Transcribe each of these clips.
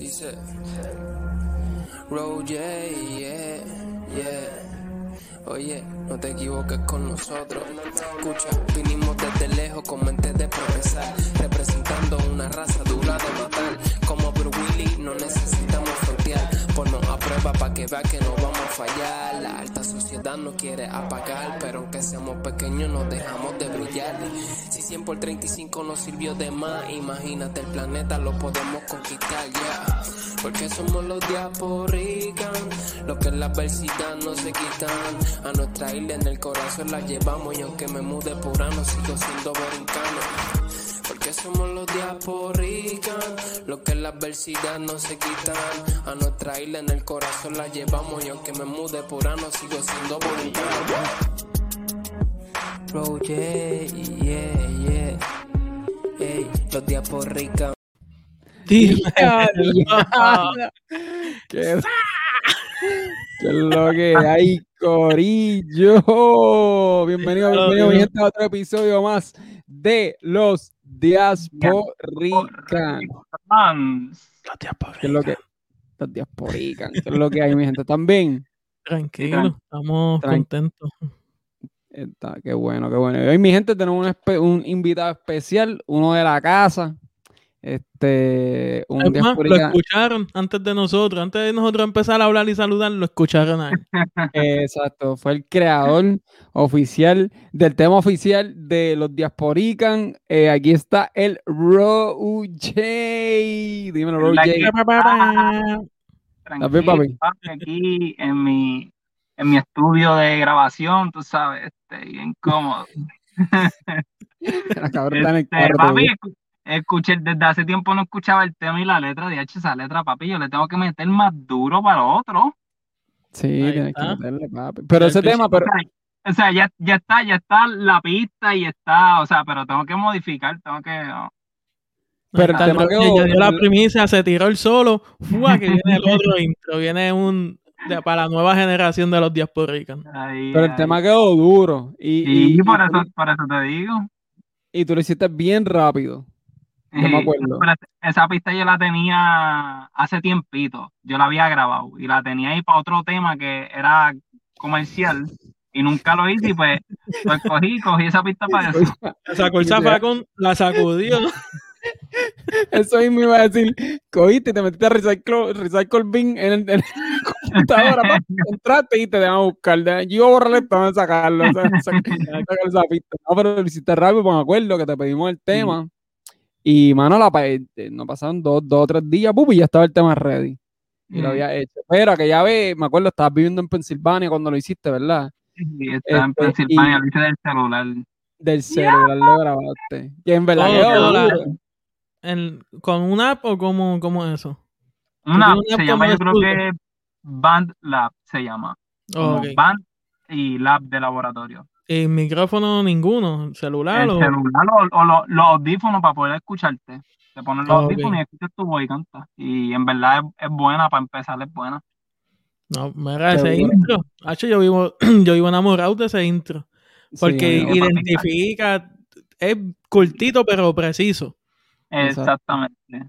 Dice Roger, yeah, yeah. Oye, no te equivoques con nosotros. Escucha, vinimos desde lejos con mente de progresar, representando una raza dura de matar. Como Bruce Willis, no necesitamos frontear. Ponnos a prueba para que vea que no vamos a fallar. La alta sociedad nos quiere apagar, pero aunque seamos pequeños, nos dejamos de brillar. Si 100 por 35 nos sirvió de más, imagínate el planeta, lo podemos conquistar ya. Porque somos los diasporican, los que la adversidad no se quitan. A nuestra isla en el corazón la llevamos y aunque me mude por ano sigo siendo borincano. Porque somos los diasporican, los que la adversidad no se quitan. A nuestra isla en el corazón la llevamos y aunque me mude por ano sigo siendo borincano. Bro, yeah, yeah, yeah. Ey, los diasporican. ¿Qué qué es lo que hay, Corillo? Bienvenido, bienvenido, a otro episodio más de los Diasporican. ¿Qué es lo que? Los Diasporican. ¿Qué es lo que hay, mi gente? ¿También? Tranquilo, estamos Tran- contentos. Está, qué bueno, qué bueno. Y Hoy, mi gente, tenemos un invitado especial, uno de la casa. Este, un Es más, lo escucharon antes de nosotros. Antes de nosotros empezar a hablar y saludar, lo escucharon a él. Exacto, fue el creador oficial del tema oficial de los Diasporican. Eh, aquí está el J. Dímelo, Ro J. bien, papi? aquí en mi, en mi estudio de grabación, tú sabes, este, bien cómodo. La cabrón está en el Este, papi, escuché, desde hace tiempo no escuchaba el tema y la letra, de hecho, esa letra, papi, yo le tengo que meter más duro para otro. Sí, Ahí tienes que está. meterle, papi. Pero ese tema, pero O sea, o sea, ya, ya está, ya está la pista y está, o sea, pero tengo que modificar, tengo que... no. Pero el tema quedó- ya dio la primicia, se tiró el solo. ¡Fua! que viene el otro intro. Viene un de- para la nueva generación de los diasporicanos. Pero el ahí. tema quedó duro. Y, Sí, y- y por tú- eso, por eso te digo. y tú lo hiciste bien rápido. Yo me acuerdo. esa pista yo la tenía hace tiempito, yo la había grabado y la tenía ahí para otro tema que era comercial y nunca lo hice y pues, pues cogí, cogí esa pista para eso. La sacó el zafacón, la sacudió. Eso mismo iba a decir, cogiste y te metiste a Recycle, recycle Bin en el, en la computadora, pa, entraste y te dejan buscar. Yo iba a borrar esto, a sacarlo, o sea, sacar, sacar esa pista. No, pero lo hiciste rápido, pues me acuerdo que te pedimos el tema. Y, mano, la, pa- eh, no pasaron dos, dos o tres días, pup, y ya estaba el tema ready. Y lo había hecho. Pero aquella vez, me acuerdo, estabas viviendo en Pensilvania cuando lo hiciste, ¿verdad? Y está en Este, Pensilvania, lo hice del celular. Del celular lo grabaste. Que en verdad. En- ¿Con una app o cómo, cómo es eso? Una, una se llama, yo creo que Band Lab se llama. Ok. Band y Lab de laboratorio. ¿Y micrófono ninguno? ¿Celular El o...? celular o, o lo- los audífonos para poder escucharte. Te pones los Ok. audífonos y escuchas tu voz y canta. Y en verdad es, es buena, para empezar es buena. No, mira, ese Seguro. intro. Hacho, yo vivo, yo vivo enamorado de ese intro. Porque Sí, identifica, es cortito pero preciso. Exactamente.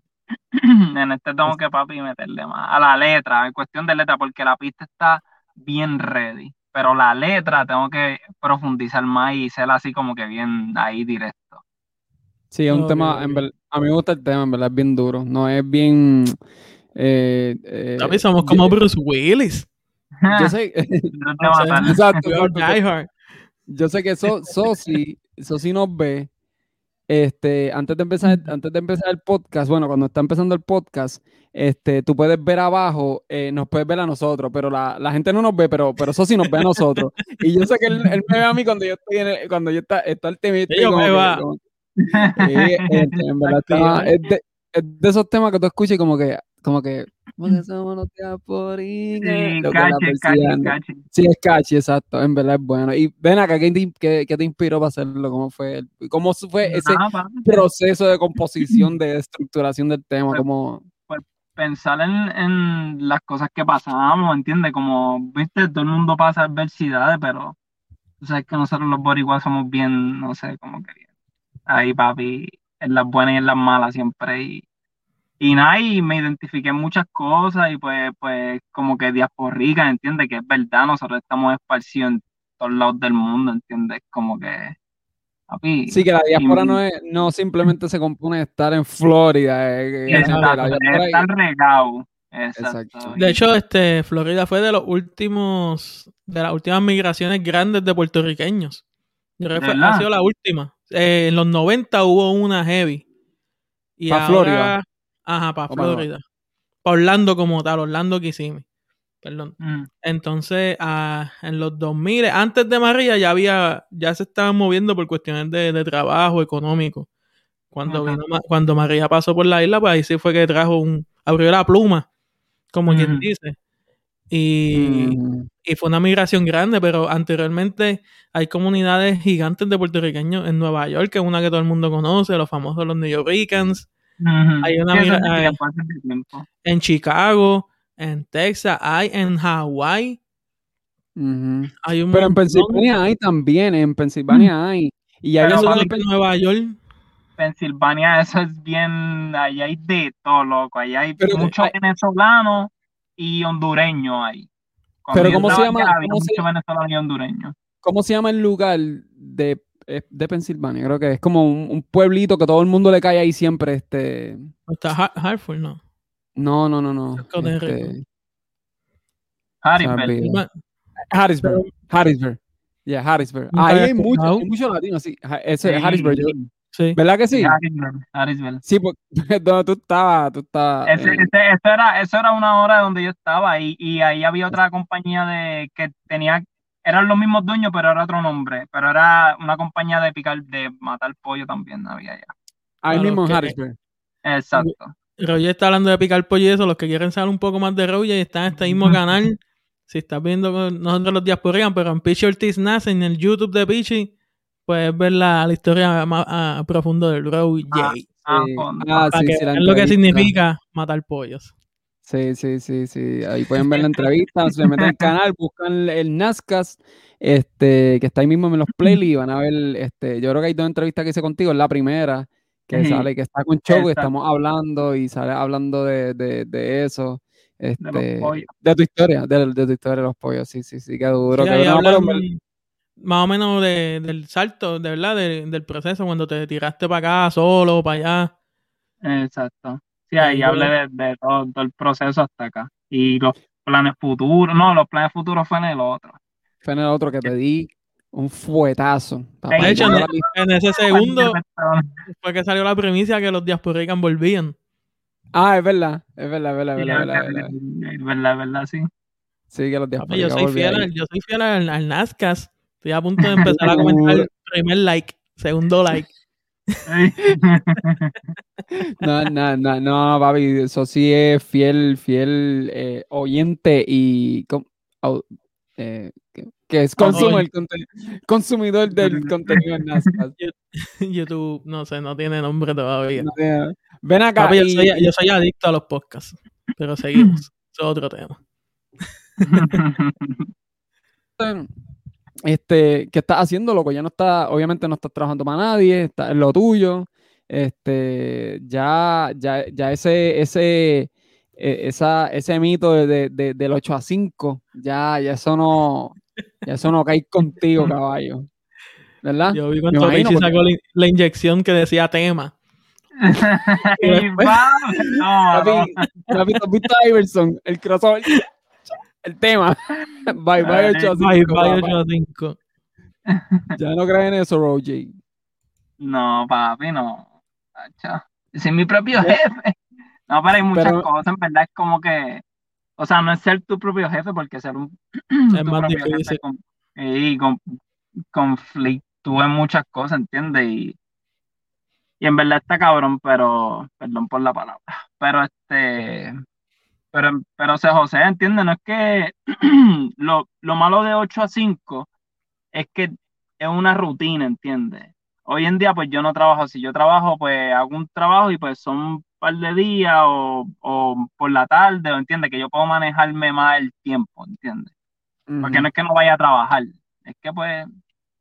en este tengo que, papi, meterle más a la letra, en cuestión de letra, porque la pista está bien ready. Pero la letra tengo que profundizar más y ser así como que bien ahí directo. Sí, es un tema, en ver- a mí me gusta el tema, en verdad es bien duro, no es bien... Eh, eh, somos yo- como Bruce Willis. Yo sé, No te O sea, matas. exacto, Hard. yo sé que So- Sosi, Sosi nos ve, este, antes de empezar, antes de empezar el podcast, bueno, cuando está empezando el podcast, este, tú puedes ver abajo, eh, nos puedes ver a nosotros, pero la, la gente no nos ve, pero, pero Sosi nos ve a nosotros. Y yo sé que él, él me ve a mí cuando yo estoy en el- cuando yo está, está Ellos como me que- va. como- Sí, este, en verdad está- es, de, es de esos temas que tú escuchas y como que, como que, porque somos los diasporinos, Sí, cachi, persigan. cachi. Sí, es catchy, exacto, en verdad es bueno. Y ven acá, ¿qué te, qué- qué te inspiró para hacerlo? ¿Cómo fue, cómo fue ese Nada, proceso de composición, de estructuración del tema? Pues, Como, pensar en, en las cosas que pasamos, ¿entiendes? Como, viste, todo el mundo pasa adversidades, pero tú sabes que nosotros los boricuas somos bien, no sé, como que bien. Ahí, papi, en las buenas y en las malas siempre. Y, y nada, y me identifiqué en muchas cosas y pues, pues como que diasporica, ¿entiendes? Que es verdad, nosotros estamos esparcidos en todos lados del mundo, ¿entiendes? Como que... papi, Sí, que la diáspora y- no, es, no simplemente se compone de estar en Florida. eh, Exacto, la diáspora- está regado. Exacto. Exacto. De hecho, este, Florida fue de los últimos, de las últimas migraciones grandes de puertorriqueños. Yo creo que ha sido la última. Eh, en los 90 hubo una heavy. Y ¿Pa' ahora- Florida? Ajá, para. Florida. Para Orlando como tal, Orlando Kissimmee. Perdón. Mm, Entonces, ah, en los 2000, antes de María, ya había, ya se estaban moviendo por cuestiones de, de trabajo económico. Cuando, vino cuando María pasó por la isla, pues ahí sí fue que trajo un, abrió la pluma, como quien dice. Y, Mm, y fue una migración grande, pero anteriormente hay comunidades gigantes de puertorriqueños en Nueva York, que es una que todo el mundo conoce, los famosos los New Yorkers, Hay una hay- en Chicago, en Texas, hay en Hawái, hay un Pero en. Pensilvania hay también, en Pensilvania hay. Y yo Eso en Nueva York. Pensilvania, eso es bien, ahí hay de todo, loco, ahí hay Pero- muchos venezolanos y hondureños ahí. Cuando Pero ¿cómo se llama- allá, cómo se- muchos venezolanos y hondureños. ¿Cómo se llama el lugar de, eh, de Pensilvania? Creo que es como un, un pueblito que todo el mundo le cae ahí siempre. Este... Está Har- Hartford, ¿no? No, no, no, no. Este. Harrisburg. Harrisburg. Harrisburg. Yeah, Harrisburg. Ahí hay muchos escuchado. hay muchos latinos, sí. Ese es Sí, Harrisburg. yo- Sí. ¿Verdad que sí? Harrisburg, Harrisburg. Sí, porque donde tú estabas, tú estabas. Ese, eh, ese- eso, era, eso era una hora donde yo estaba y, y ahí había otra compañía de que tenía, eran los mismos dueños, pero era otro nombre. Pero era una compañía de picar, de matar pollo también había allá. ahí a mismo en Harrisburg. Exacto. Roger está hablando de picar pollo y eso. Los que quieren saber un poco más de Roger están en este mismo canal. Si estás viendo nosotros los diasporianos, pero en Pichi Ortiz nace en el YouTube de Pichi, puedes ver la, la historia más a profundo del Roger. Ah, Ah, Sí. Ah, para sí, que sí, vean lo que significa matar pollos. Sí, sí, sí, sí. Ahí pueden ver la entrevista, se meten al canal, buscan el Nazcas, este, que está ahí mismo en los playlists van a ver, este, yo creo que hay dos entrevistas que hice contigo, es la primera, que Sí. sale, que está con Choco y estamos hablando y sale hablando de, de, de eso, este, de tu historia, de, de tu historia de los pollos, sí, sí, sí, qué duro, Sí. No, pero ver- más o menos de- del salto, de verdad, de- del proceso, cuando te tiraste para acá solo, para allá. Exacto. Sí, ahí hablé de, de todo, todo el proceso hasta acá. Y los planes futuros, no, los planes futuros fue en el otro. fue en el otro que te di un fuetazo. De hecho, en, ese segundo fue que salió la primicia que los diasporicanos volvían. Ah, es verdad, es verdad, es verdad, es verdad, es verdad, es verdad. verdad, sí. Sí, que los Papi, diaspóricos yo soy fiel, al, yo soy fiel al, al Nazcas. Estoy a punto de empezar a comentar primer like, segundo like. No, no, no, no, papi, eso sí es fiel, fiel eh, oyente y com- au- eh, que, que es conte- consumidor del contenido en NASCAR. YouTube, no sé, no tiene nombre todavía. No tiene- Ven acá. Papi, yo, soy, yo soy adicto a los podcasts, pero seguimos. Eso es otro tema. este, ¿qué estás haciendo, loco? Ya no está, obviamente no estás trabajando para nadie, está en lo tuyo. Este, ya, ya, ya ese, ese, eh, esa, ese mito de, de- de- del 8 a 5, ya, ya eso no, ya eso no cae contigo, caballo. ¿Verdad? Yo vi cuando Pechi porque- sacó la, la inyección que decía tema. Y va, no, no. Papi, papi, ¿tú has visto a Iverson? El crossover. El tema. Bye, bye, 8 a 5. Bye, bye, papá. 8 a 5. Ya no creen en eso, Roger. No, papi, no. Soy mi propio jefe. No, pero hay muchas Pero- cosas, en verdad, es como que, o sea, no es ser tu propio jefe, porque ser un Es más propio difícil. con- y con, conflictúa en muchas cosas, ¿entiendes? Y, y en verdad está cabrón, pero, perdón por la palabra, pero este, pero, pero se José, ¿entiendes? No es que lo, lo malo de 8 a 5 es que es una rutina, ¿entiendes? Hoy en día, pues yo no trabajo así. Yo trabajo, pues hago un trabajo y pues son un par de días o, o por la tarde, ¿entiendes? Que yo puedo manejarme más el tiempo, ¿entiendes? Porque no es que no vaya a trabajar, es que pues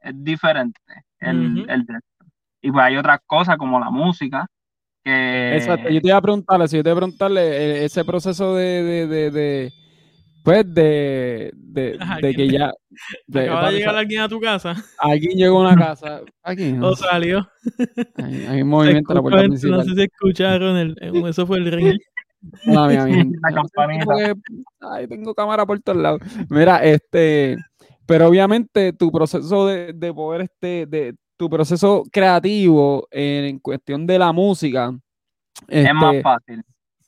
es diferente el, Ujú. el de- Y pues hay otras cosas como la música, que... Exacto, yo te iba a preguntarle, si yo te iba a preguntarle eh, ese proceso de, de, de, de pues de, de, de que ya... De, Acaba de llegar alguien a tu casa Alguien llegó a una casa. Aquí, o salió. Hay, hay un movimiento en la puerta principal. No sé si escucharon, el, eso fue el ring. No, mi amigo. La campanita. Ay, tengo cámara por todos lados. Mira, este, pero obviamente tu proceso de, de poder, este, de tu proceso creativo en, en cuestión de la música, Es más este, fácil.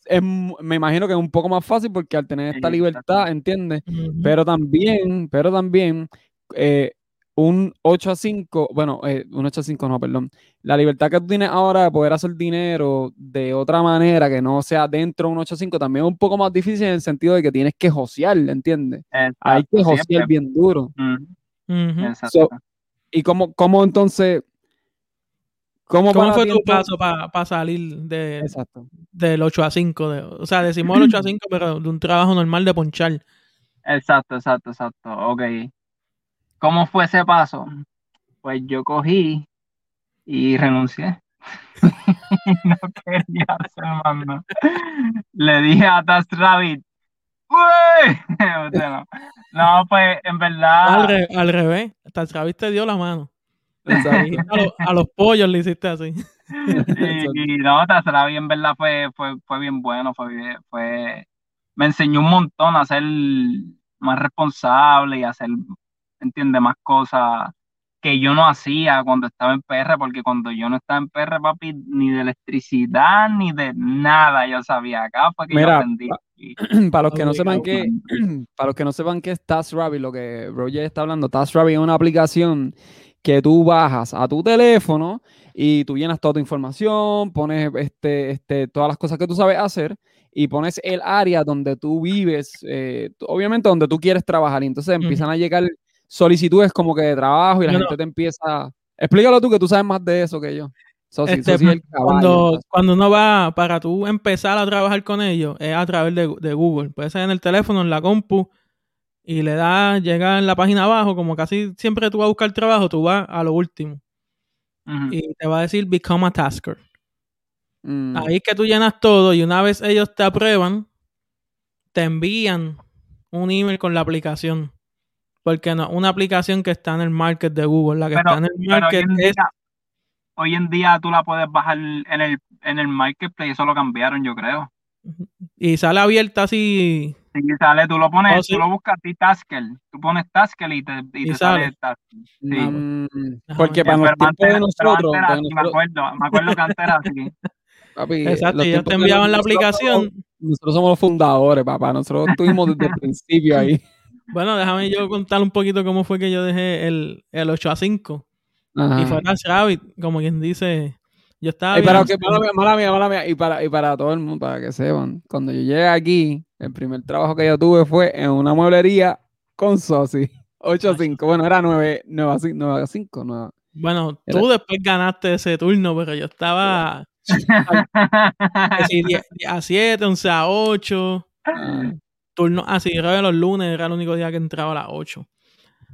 es me imagino que es un poco más fácil porque al tener esta libertad, ¿entiendes? Pero también, pero también, eh, un 8 a 5, bueno, eh, un 8 a 5 no, perdón. La libertad que tú tienes ahora de poder hacer dinero de otra manera que no sea dentro de un 8 a 5 también es un poco más difícil en el sentido de que tienes que josear, ¿entiendes? Hay que josear siempre. bien duro. Exacto. ¿Y cómo, cómo entonces, cómo, ¿Cómo fue tu paso para salir de, Exacto. del 8 a 5? De, o sea, decimos el 8 a 5, pero de un trabajo normal de ponchar. Exacto, exacto, exacto. Ok. ¿Cómo fue ese paso? Pues yo cogí y renuncié. no quería hacer más nada. Le dije a Taz Rabbit, no. No, pues en Al, verdad, re- al revés, hasta Travis te dio la mano. A, los- a los pollos le hiciste así. y, y no, Rabbit en verdad fue, fue, fue bien bueno, fue, fue, me enseñó un montón a ser más responsable y a hacer, entiende, más cosas que yo no hacía cuando estaba en PR, porque cuando yo no estaba en PR, papi, ni de electricidad, ni de nada yo sabía. Acá fue que yo aprendí. Para los que no sepan qué, para los que no sepan qué es TaskRabbit, lo que Roger está hablando, TaskRabbit es una aplicación que tú bajas a tu teléfono y tú llenas toda tu información, pones este, este, todas las cosas que tú sabes hacer y pones el área donde tú vives, eh, obviamente donde tú quieres trabajar y entonces empiezan a llegar solicitudes como que de trabajo y la gente te empieza... Explícalo tú que tú sabes más de eso que yo. Sosi, Este, es el caballo, Cuando, cuando uno va, para tú empezar a trabajar con ellos, es a través de, de Google. Puede ser en el teléfono, en la compu, y le das, llega en la página abajo, como casi siempre tú vas a buscar trabajo, tú vas a lo último. Y te va a decir Become a Tasker. Mm, Ahí es que tú llenas todo y una vez ellos te aprueban, te envían un email con la aplicación. Porque no, una aplicación que está en el market de Google, la que Pero, está en el pero hoy, market en es día, hoy en día tú la puedes bajar en el, en el marketplace, eso lo cambiaron, yo creo. y sale abierta así. Si sale, tú lo pones, Oh, sí. tú lo buscas a ti Tasker, tú pones Tasker y te, y Y te sale. Tasker. Sí. Ajá. porque para los tiempos de nosotros, porque así, me nosotros- acuerdo, me acuerdo que antes era así. Papi, Exacto, ellos te de enviaban la nosotros aplicación. somos- Nosotros somos los fundadores, papá. Nosotros estuvimos desde el principio ahí. Bueno, déjame yo contar un poquito cómo fue que yo dejé el, el 8 a 5. Ajá. Y fue Task Rabbit, como quien dice. Yo estaba Y para que, mala mía, mala mía, mala mía, y para, y para todo el mundo, para que sepan, cuando yo llegué aquí, el primer trabajo que yo tuve fue en una mueblería con Sosi. 8 a 5. Bueno, era 9, 9 a 5. 9 a 5 9. Bueno, Era- tú después ganaste ese turno, pero yo estaba que si 10 10 a 7, 11 a 8. Ah, Turno así, era de los lunes, era el único día que entraba a las 8.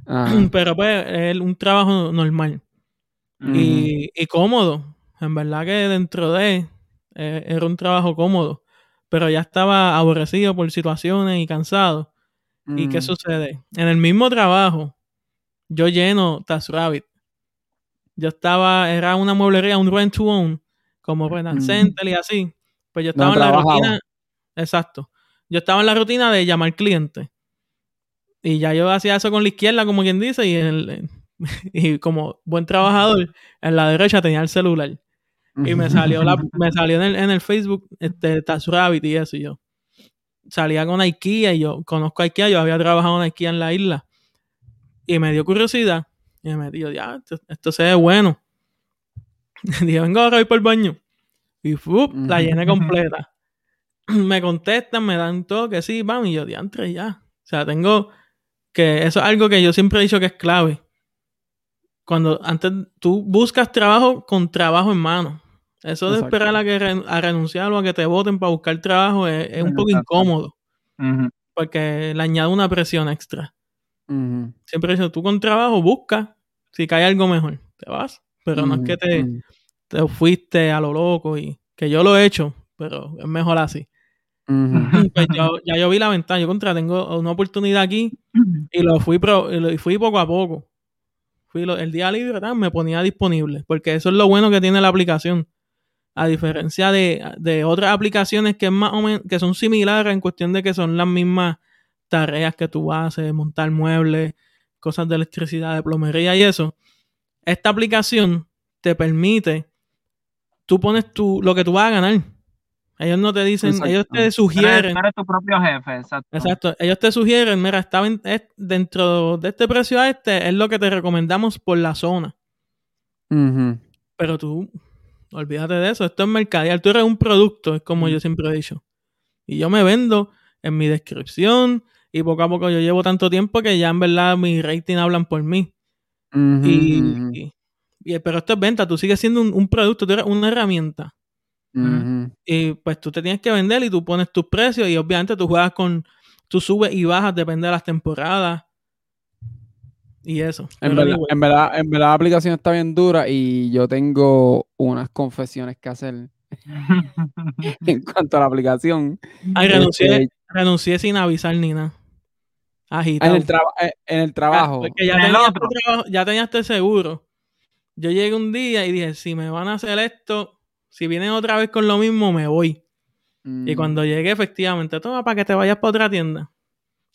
ah, Pero pues, es un trabajo normal. y, y cómodo. En verdad que dentro de eh, era un trabajo cómodo, pero ya estaba aborrecido por situaciones y cansado. ¿Y qué mm, sucede? En el mismo trabajo, yo lleno TaskRabbit. Yo estaba, era una mueblería, un rent to own, como Renan Mm. Center y así. Pues yo estaba en la rutina, exacto. Yo estaba en la rutina de llamar clientes. Y ya yo hacía eso con la izquierda, como quien dice, y, el- y como buen trabajador, en la derecha tenía el celular. Y me salió la, me salió en el, en el Facebook este TaskRabbit y eso y yo. Salía con IKEA y yo conozco a IKEA, yo había trabajado en IKEA en la isla. Y me dio curiosidad. Y me metí, yo, ya, esto, esto se ve bueno. Dije, vengo ahora voy por el baño. Y ¡fup! la llené completa. me contestan, me dan todo que sí, vamos, y yo, diantre, ya. O sea, tengo que eso es algo que yo siempre he dicho que es clave. Cuando antes tú buscas trabajo con trabajo en mano. Eso de Exacto. esperar a, que a renunciar o a que te voten para buscar trabajo es, es un poco incómodo porque le añade una presión extra. Siempre he dicho, tú con trabajo busca si cae algo mejor. Te vas. pero no es que te, te fuiste a lo loco y que yo lo he hecho, pero es mejor así. Y pues yo, ya yo vi la ventaja, yo contra tengo una oportunidad aquí y lo fui pro- y lo- fui poco a poco. Fui lo- el día libre me ponía disponible, porque eso es lo bueno que tiene la aplicación. A diferencia de, de otras aplicaciones que es más o menos, que son similares en cuestión de que son las mismas tareas que tú haces, montar muebles, cosas de electricidad, de plomería y eso. Esta aplicación te permite, tú pones tu, lo que tú vas a ganar. Ellos no te dicen, Exacto. ellos te sugieren. tú eres tu propio jefe, exacto. Exacto. Ellos te sugieren, mira, está en- es- dentro de este precio a este, es lo que te recomendamos por la zona. Pero tú, olvídate de eso. Esto es mercadear. Tú eres un producto, es como yo siempre he dicho. Y yo me vendo en mi descripción y poco a poco yo llevo tanto tiempo que ya en verdad mi rating hablan por mí. Y- pero esto es venta. Tú sigues siendo un, un producto, tú eres una herramienta. Y pues tú te tienes que vender y tú pones tus precios y obviamente tú juegas con, tú subes y bajas, depende de las temporadas. Y eso. En verdad, en, verdad, en verdad la aplicación está bien dura y yo tengo unas confesiones que hacer en cuanto a la aplicación. ay, renuncié, Este, renuncié sin avisar ni nada. Agitado. en, el traba- eh, en el trabajo. Porque ya En el tenía, otro. este trabajo- ya tenía este seguro. Yo llegué un día y dije, si me van a hacer esto, si vienen otra vez con lo mismo, me voy. Y Mm, cuando llegué, efectivamente, toma para que te vayas para otra tienda.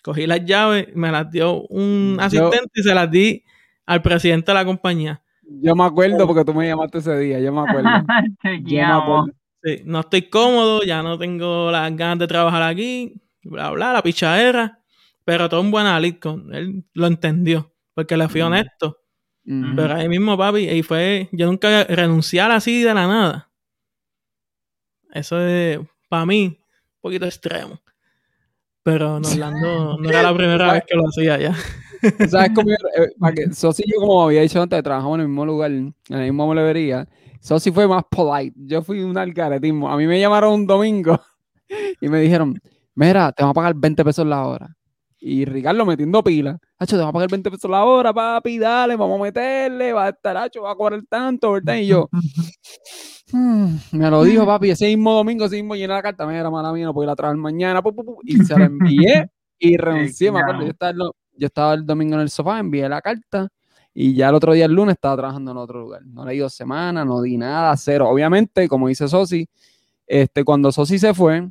Cogí las llaves, me las dio un Yo- asistente y se las di al presidente de la compañía. Yo me acuerdo porque tú me llamaste ese día, yo me acuerdo. Yo me Chequeamos. acuerdo. Sí, no estoy cómodo, ya no tengo las ganas de trabajar aquí, bla, bla, la pichadera. Pero todo un buen alid con él lo entendió, porque le fui Mm. honesto. Ujú. Pero ahí mismo, papi, y fue, yo nunca renunciar así de la nada. Eso es, para mí, un poquito extremo. Pero en Orlando no era la primera vez que lo hacía ya. ¿Sabes cómo yo- eh, Sosi y yo, como había dicho antes, trabajamos en el mismo lugar, en la misma molevería. Sosi fue más polite. Yo fui un algaretismo. A mí me llamaron un domingo y me dijeron, mira, te vamos a pagar 20 pesos la hora. Y Ricardo metiendo pila. Hacho, te vamos a pagar 20 pesos la hora, papi, dale, vamos a meterle, va a estar, hacho, va a cobrar tanto, ¿verdad? Y yo, "Hmm", me lo dijo, papi, ese mismo domingo, ese mismo llené la carta, mira, mala mía, no puedo ir a trabajar mañana, pu, pu, pu", y se la envié y renuncié, me acuerdo, yo estaba, el yo estaba el domingo en el sofá, envié la carta y ya el otro día, el lunes, estaba trabajando en otro lugar. No le di dos semanas, no di nada, cero. Obviamente, como dice Sosi, este, cuando Sosi se fue,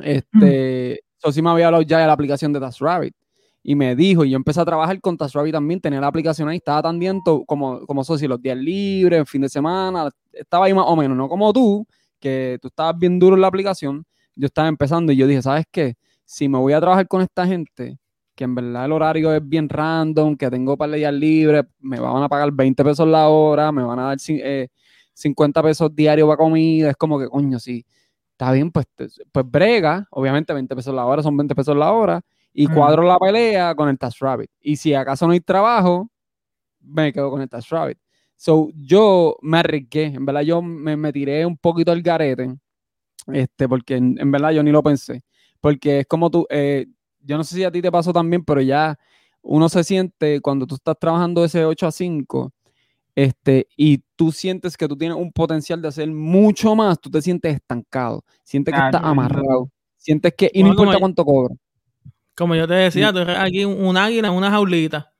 este, Sosi me había hablado ya de la aplicación de TaskRabbit y me dijo, y yo empecé a trabajar con TaskRabbit también, tenía la aplicación ahí, estaba tan diento como, como Sosi, los días libres, el fin de semana, estaba ahí más o menos, no como tú, que tú estabas bien duro en la aplicación, yo estaba empezando y yo dije, ¿sabes qué? Si me voy a trabajar con esta gente, que en verdad el horario es bien random, que tengo un par de días libres, me van a pagar 20 pesos la hora, me van a dar eh, 50 pesos diarios para comida, es como que, coño, sí, está bien, pues, pues brega, obviamente 20 pesos la hora son 20 pesos la hora, y cuadro la pelea con el TaskRabbit. Y si acaso no hay trabajo, me quedo con el TaskRabbit. So, yo me arriesgué, en verdad yo me, me tiré un poquito al garete, este, porque en, en verdad yo ni lo pensé, porque es como tú, eh, yo no sé si a ti te pasó también, pero ya uno se siente cuando tú estás trabajando ese 8 a 5, este, y tú sientes que tú tienes un potencial de hacer mucho más, tú te sientes estancado, sientes que estás Claro. amarrado, sientes que, y no Bueno, importa cuánto cobra, Como yo te decía, tú eres aquí un, un águila en una jaulita.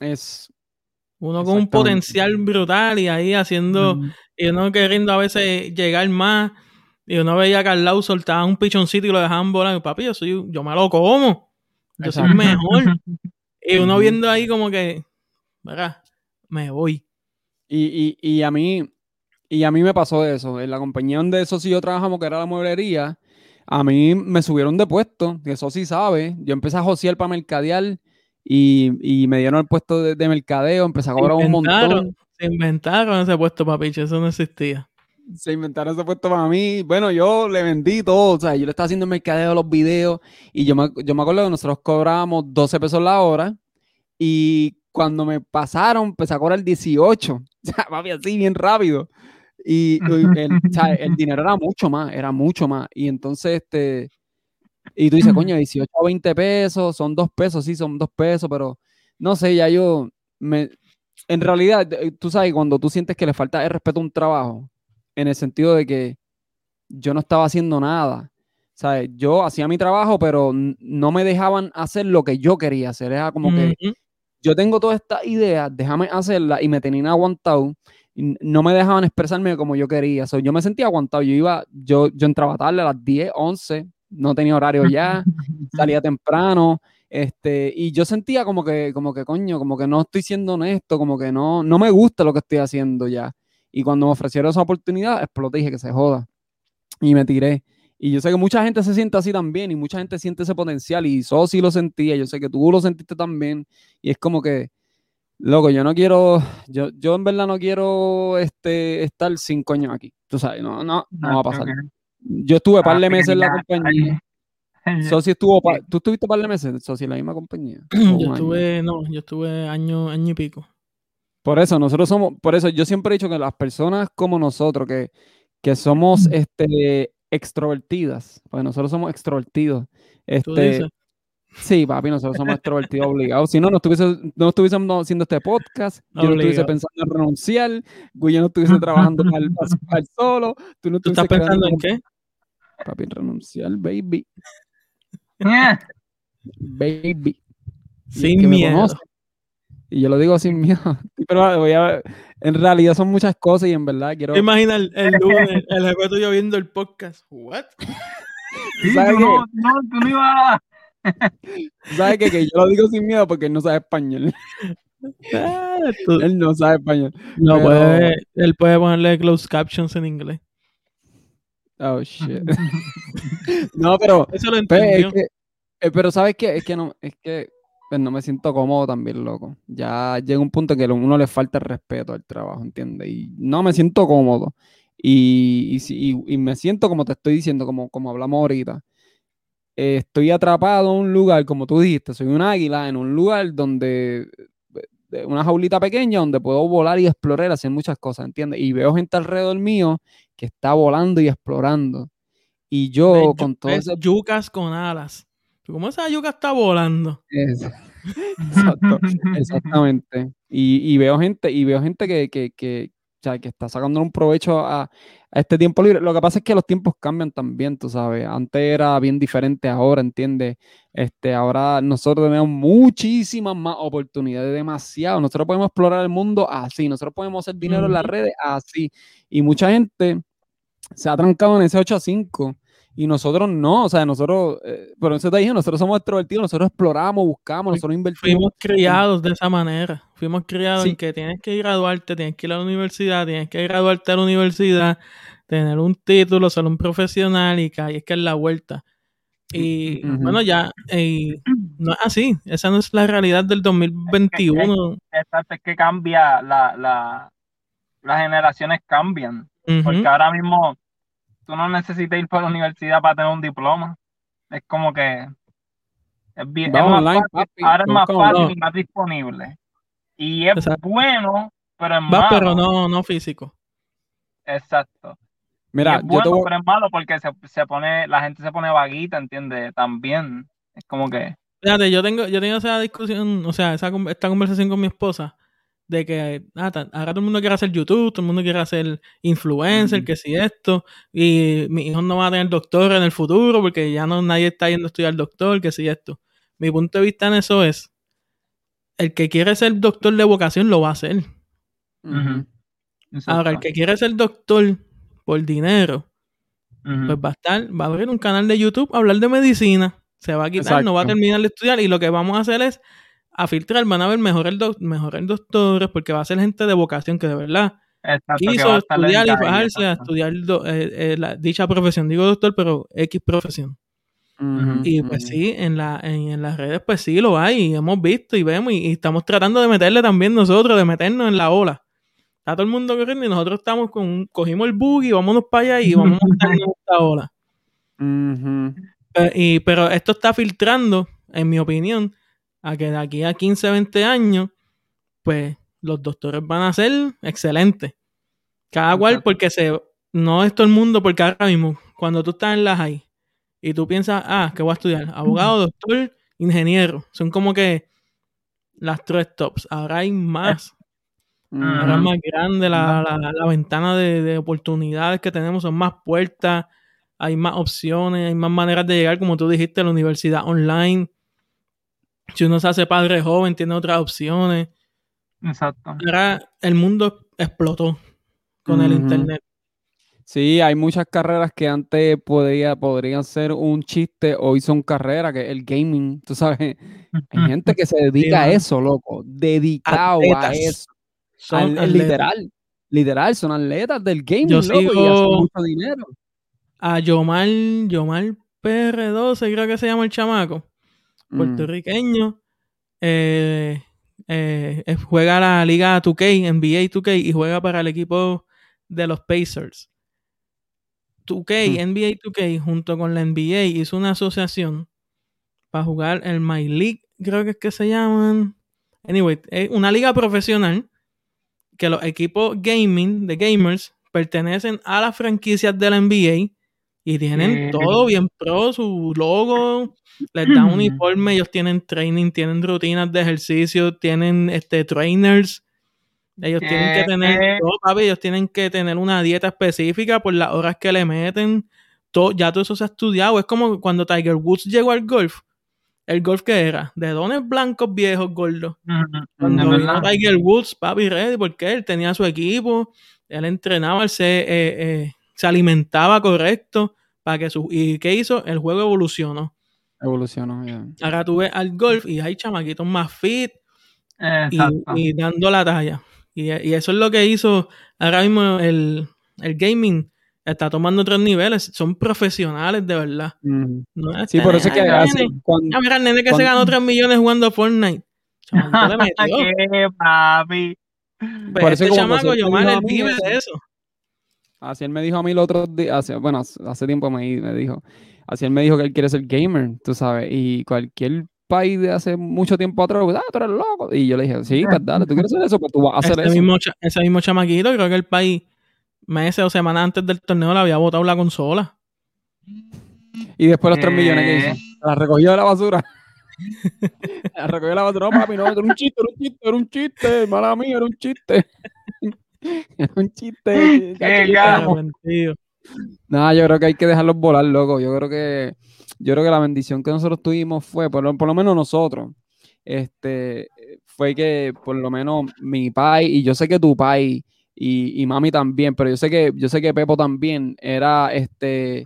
es, Uno con un potencial brutal y ahí haciendo, y uno queriendo a veces llegar más. Y uno veía que al lado soltaban un pichoncito y lo dejaban volar. Y papi, yo, soy, yo me lo como. Yo soy mejor. Y uno viendo ahí como que, mira, me voy. Y, y, y a mí, y a mí me pasó eso. En la compañía donde eso sí yo trabajamos, que era la mueblería, a mí me subieron de puesto, que eso sí sabe. Yo empecé a josear para mercadear y, y me dieron el puesto de, de mercadeo, empecé a cobrar un montón. Se inventaron ese puesto, papicho. Eso no existía. Se inventaron ese puesto para mí. Bueno, yo le vendí todo. O sea, yo le estaba haciendo el mercadeo, los videos. Y yo me, yo me acuerdo que nosotros cobrábamos 12 pesos la hora. Y cuando me pasaron, empecé a cobrar 18. O sea, papi, así bien rápido. Y, y el, o sea, el dinero era mucho más, era mucho más. Y entonces, este, y tú dices, coño, 18 a 20 pesos, son dos pesos, sí, son dos pesos, pero no sé, ya yo me, en realidad, eh, tú sabes, cuando tú sientes que le falta el respeto a un trabajo, en el sentido de que yo no estaba haciendo nada. ¿Sabes? Yo hacía mi trabajo, pero no me dejaban hacer lo que yo quería hacer. Era como que Ujú. Yo tengo todas estas ideas, déjame hacerlas y me tenían aguantado. no me dejaban expresarme como yo quería. So, yo me sentía aguantado. Yo iba, yo, yo entraba tarde a las 10, 11, no tenía horario ya, salía temprano. Este, y yo sentía como que, como que, coño, como que no estoy siendo honesto, como que no, no me gusta lo que estoy haciendo ya. Y cuando me ofrecieron esa oportunidad, exploté y dije que se joda. Y me tiré. Y yo sé que mucha gente se siente así también y mucha gente siente ese potencial y Sosi lo sentía, yo sé que tú lo sentiste también y es como que, loco, yo no quiero, yo, yo en verdad no quiero este, estar cinco años aquí, tú sabes, no, no, no va a pasar. Yo estuve un par de Ah, meses en la compañía. Sosi estuvo, tú estuviste par de meses, Sosi, en la misma compañía. Yo año. estuve, no, yo estuve año, año y pico. Por eso, nosotros somos, por eso yo siempre he dicho que las personas como nosotros, que, que somos este, extrovertidas, porque nosotros somos extrovertidos. Tú Este, dices. sí, papi, nosotros somos extrovertidos obligados. Si no, no estuviese, no estuviésemos haciendo este podcast, yo no estuviese pensando en renunciar, Guille no estuviese trabajando para el, para el solo, tú no ¿Tú estás pensando en qué? Papi, en renunciar, baby, Eh, baby. Sin miedo. conoce, Y yo lo digo sin miedo. Pero voy a, en realidad son muchas cosas y en verdad quiero... ¿Te imaginas el, el lunes, el jefe tuyo viendo el podcast? ¿What? ¿Tú sí, sabes no, no, tú no ibas ¿Sabes qué? Que yo lo digo sin miedo porque él no sabe español. Ah, tú- Él no sabe español. no pero- puede, él puede ponerle closed captions en inglés. Oh, shit. no, pero... Eso lo Pues, entendió. es que- eh, pero ¿sabes qué? Es que no, es que pues, no me siento cómodo también, loco. Ya llega un punto en que a uno le falta el respeto al trabajo, ¿entiendes? Y no me siento cómodo. Y, y, y- y me siento como te estoy diciendo, como, como hablamos ahorita. Eh, estoy atrapado en un lugar, como tú dijiste, soy un águila en un lugar donde, de una jaulita pequeña donde puedo volar y explorar, hacer muchas cosas, ¿entiendes? Y veo gente alrededor mío que está volando y explorando. Y yo Ves con todo ves ese yucas con alas. ¿Cómo esa yuca está volando? Exacto, exactamente. Y, y veo gente, y veo gente que, que, que, o sea, que está sacando un provecho a, a este tiempo libre. Lo que pasa es que los tiempos cambian también, tú sabes. Antes era bien diferente ahora, ¿entiendes? Este, ahora nosotros tenemos muchísimas más oportunidades, demasiado. Nosotros podemos explorar el mundo así, nosotros podemos hacer dinero en las redes así. Y mucha gente se ha trancado en ese 8 a 5 y nosotros no, o sea, nosotros, eh, por eso te dije, nosotros somos extrovertidos, nosotros exploramos, buscamos, nosotros invertimos. Fuimos criados de esa manera. Fuimos criados Sí. en que tienes que graduarte, tienes que ir a la universidad, tienes que graduarte a la universidad, tener un título, ser un profesional y que ahí es que es la vuelta. Y bueno, ya, y no es así. Esa no es la realidad del 2021. Exacto, es que cambia, la, la, las generaciones cambian. Porque ahora mismo tú no necesitas ir por la universidad para tener un diploma. Es como que es, bien, es Vamos más online, fácil, papi, ahora es más fácil y más disponible. Y es Exacto. bueno, pero es Va, malo. pero no, no físico. Exacto. Y Mira, es yo bueno, te voy, pero es malo porque se, se pone, la gente se pone vaguita, ¿entiendes? También. Es como que Fíjate, yo tengo, yo tengo esa discusión, o sea, esa, esta conversación con mi esposa, de que ah, ahora todo el mundo quiere hacer YouTube, todo el mundo quiere hacer influencer, que si esto, y mis hijos no van a tener doctor en el futuro porque ya no nadie está yendo a estudiar doctor, que si esto. Mi punto de vista en eso es, el que quiere ser doctor de vocación lo va a hacer. Ahora, el que quiere ser doctor por dinero, pues va a estar, va a abrir un canal de YouTube a hablar de medicina. Se va a quitar, no va a terminar de estudiar. Y lo que vamos a hacer es a filtrar, van a ver mejores, doc- mejores doctores, porque va a ser gente de vocación que de verdad Exacto, quiso estar estudiar y fajarse a estudiar do- eh, eh, la- dicha profesión. Digo doctor, pero X profesión. Y pues sí, en, la, en, en las redes pues sí lo hay, y hemos visto y vemos, y, y estamos tratando de meterle también nosotros, de meternos en la ola. Está todo el mundo corriendo y nosotros estamos con, un- cogimos el buggy, vámonos para allá y vamos a montarnos en esta ola. Eh, y, pero esto está filtrando, en mi opinión, a que de aquí a 15, 20 años, pues los doctores van a ser excelentes. Cada cual porque se... No es todo el mundo, porque ahora mismo, cuando tú estás en la high y tú piensas, ah, ¿qué voy a estudiar? Abogado, doctor, ingeniero. Son como que las tres tops. Ahora hay más. Ahora es más grande, la, la- la ventana de, de oportunidades que tenemos son más puertas, hay más opciones, hay más maneras de llegar, como tú dijiste, a la universidad online. Si uno se hace padre joven, tiene otras opciones. Exacto. Ahora el mundo explotó con el internet. Sí, hay muchas carreras que antes podría, podrían ser un chiste, hoy son carreras, que es el gaming, tú sabes. Hay gente que se dedica a eso, loco, dedicado a eso. Son Al- atletas. literal, literal, son atletas del gaming, Yo loco, y hacen sigo- mucho dinero. A Yomar, Yomar PR12, creo que se llama el chamaco. Mm. puertorriqueño. eh, eh, eh, juega la liga 2K, NBA 2K, y juega para el equipo de los Pacers. 2K, Mm. NBA 2K, junto con la NBA, hizo una asociación para jugar el My League, creo que es que se llaman. Anyway, es una liga profesional que los equipos gaming, de gamers, pertenecen a las franquicias de la NBA y tienen Mm. todo bien pro, su logo, les dan uniforme, ellos tienen training, tienen rutinas de ejercicio, tienen este trainers. Ellos tienen que tener Eh. todo, papi, ellos tienen que tener una dieta específica por las horas que le meten. Todo, ya todo eso se ha estudiado. Es como cuando Tiger Woods llegó al golf. ¿El golf que era? De dones blancos viejos, gordos. Cuando vino verdad. Tiger Woods, papi, ready, porque él tenía su equipo, él entrenaba, él se, eh, eh, se alimentaba correcto para que su... ¿Y qué hizo? El juego evolucionó. Evolucionó, ya. Ahora tú ves al golf y hay chamaquitos más fit y, y dando la talla. Y, y eso es lo que hizo ahora mismo el, el gaming. Está tomando otros niveles. Son profesionales de verdad. Mm. No Sí, por eso es que nene, hace- cuando- Ah, mira, el nene que se cuando- ganó 3 millones jugando Fortnite. Chamaquito le metió. ¿Qué, papi? Pues Por eso este como chamaco, a mí vive eso. de eso. Así él me dijo a mí el otro día, hace, bueno, hace tiempo me, me dijo, así él me dijo que él quiere ser gamer, tú sabes, y cualquier país de hace mucho tiempo atrás, pues, ah, tú eres loco. Y yo le dije, sí, pues dale, tú quieres hacer eso, pues tú vas a hacer Ese eso. mismo, ese mismo chamaquito, creo que el país, meses o semanas antes del torneo, le había botado la consola. Y después los 3 millones que hizo, la recogió de la basura. la recogió de la basura, no, papi, no, era un chiste, era un chiste, era un chiste, mala mía, era un chiste. un chiste. Arrepentido. Nada, yo creo que hay que dejarlos volar, loco. Yo creo que, yo creo que la bendición que nosotros tuvimos fue, por lo, por lo menos nosotros, este, fue que por lo menos mi pai, y yo sé que tu pai y, y mami también, pero yo sé que, yo sé que Pepo también era, este,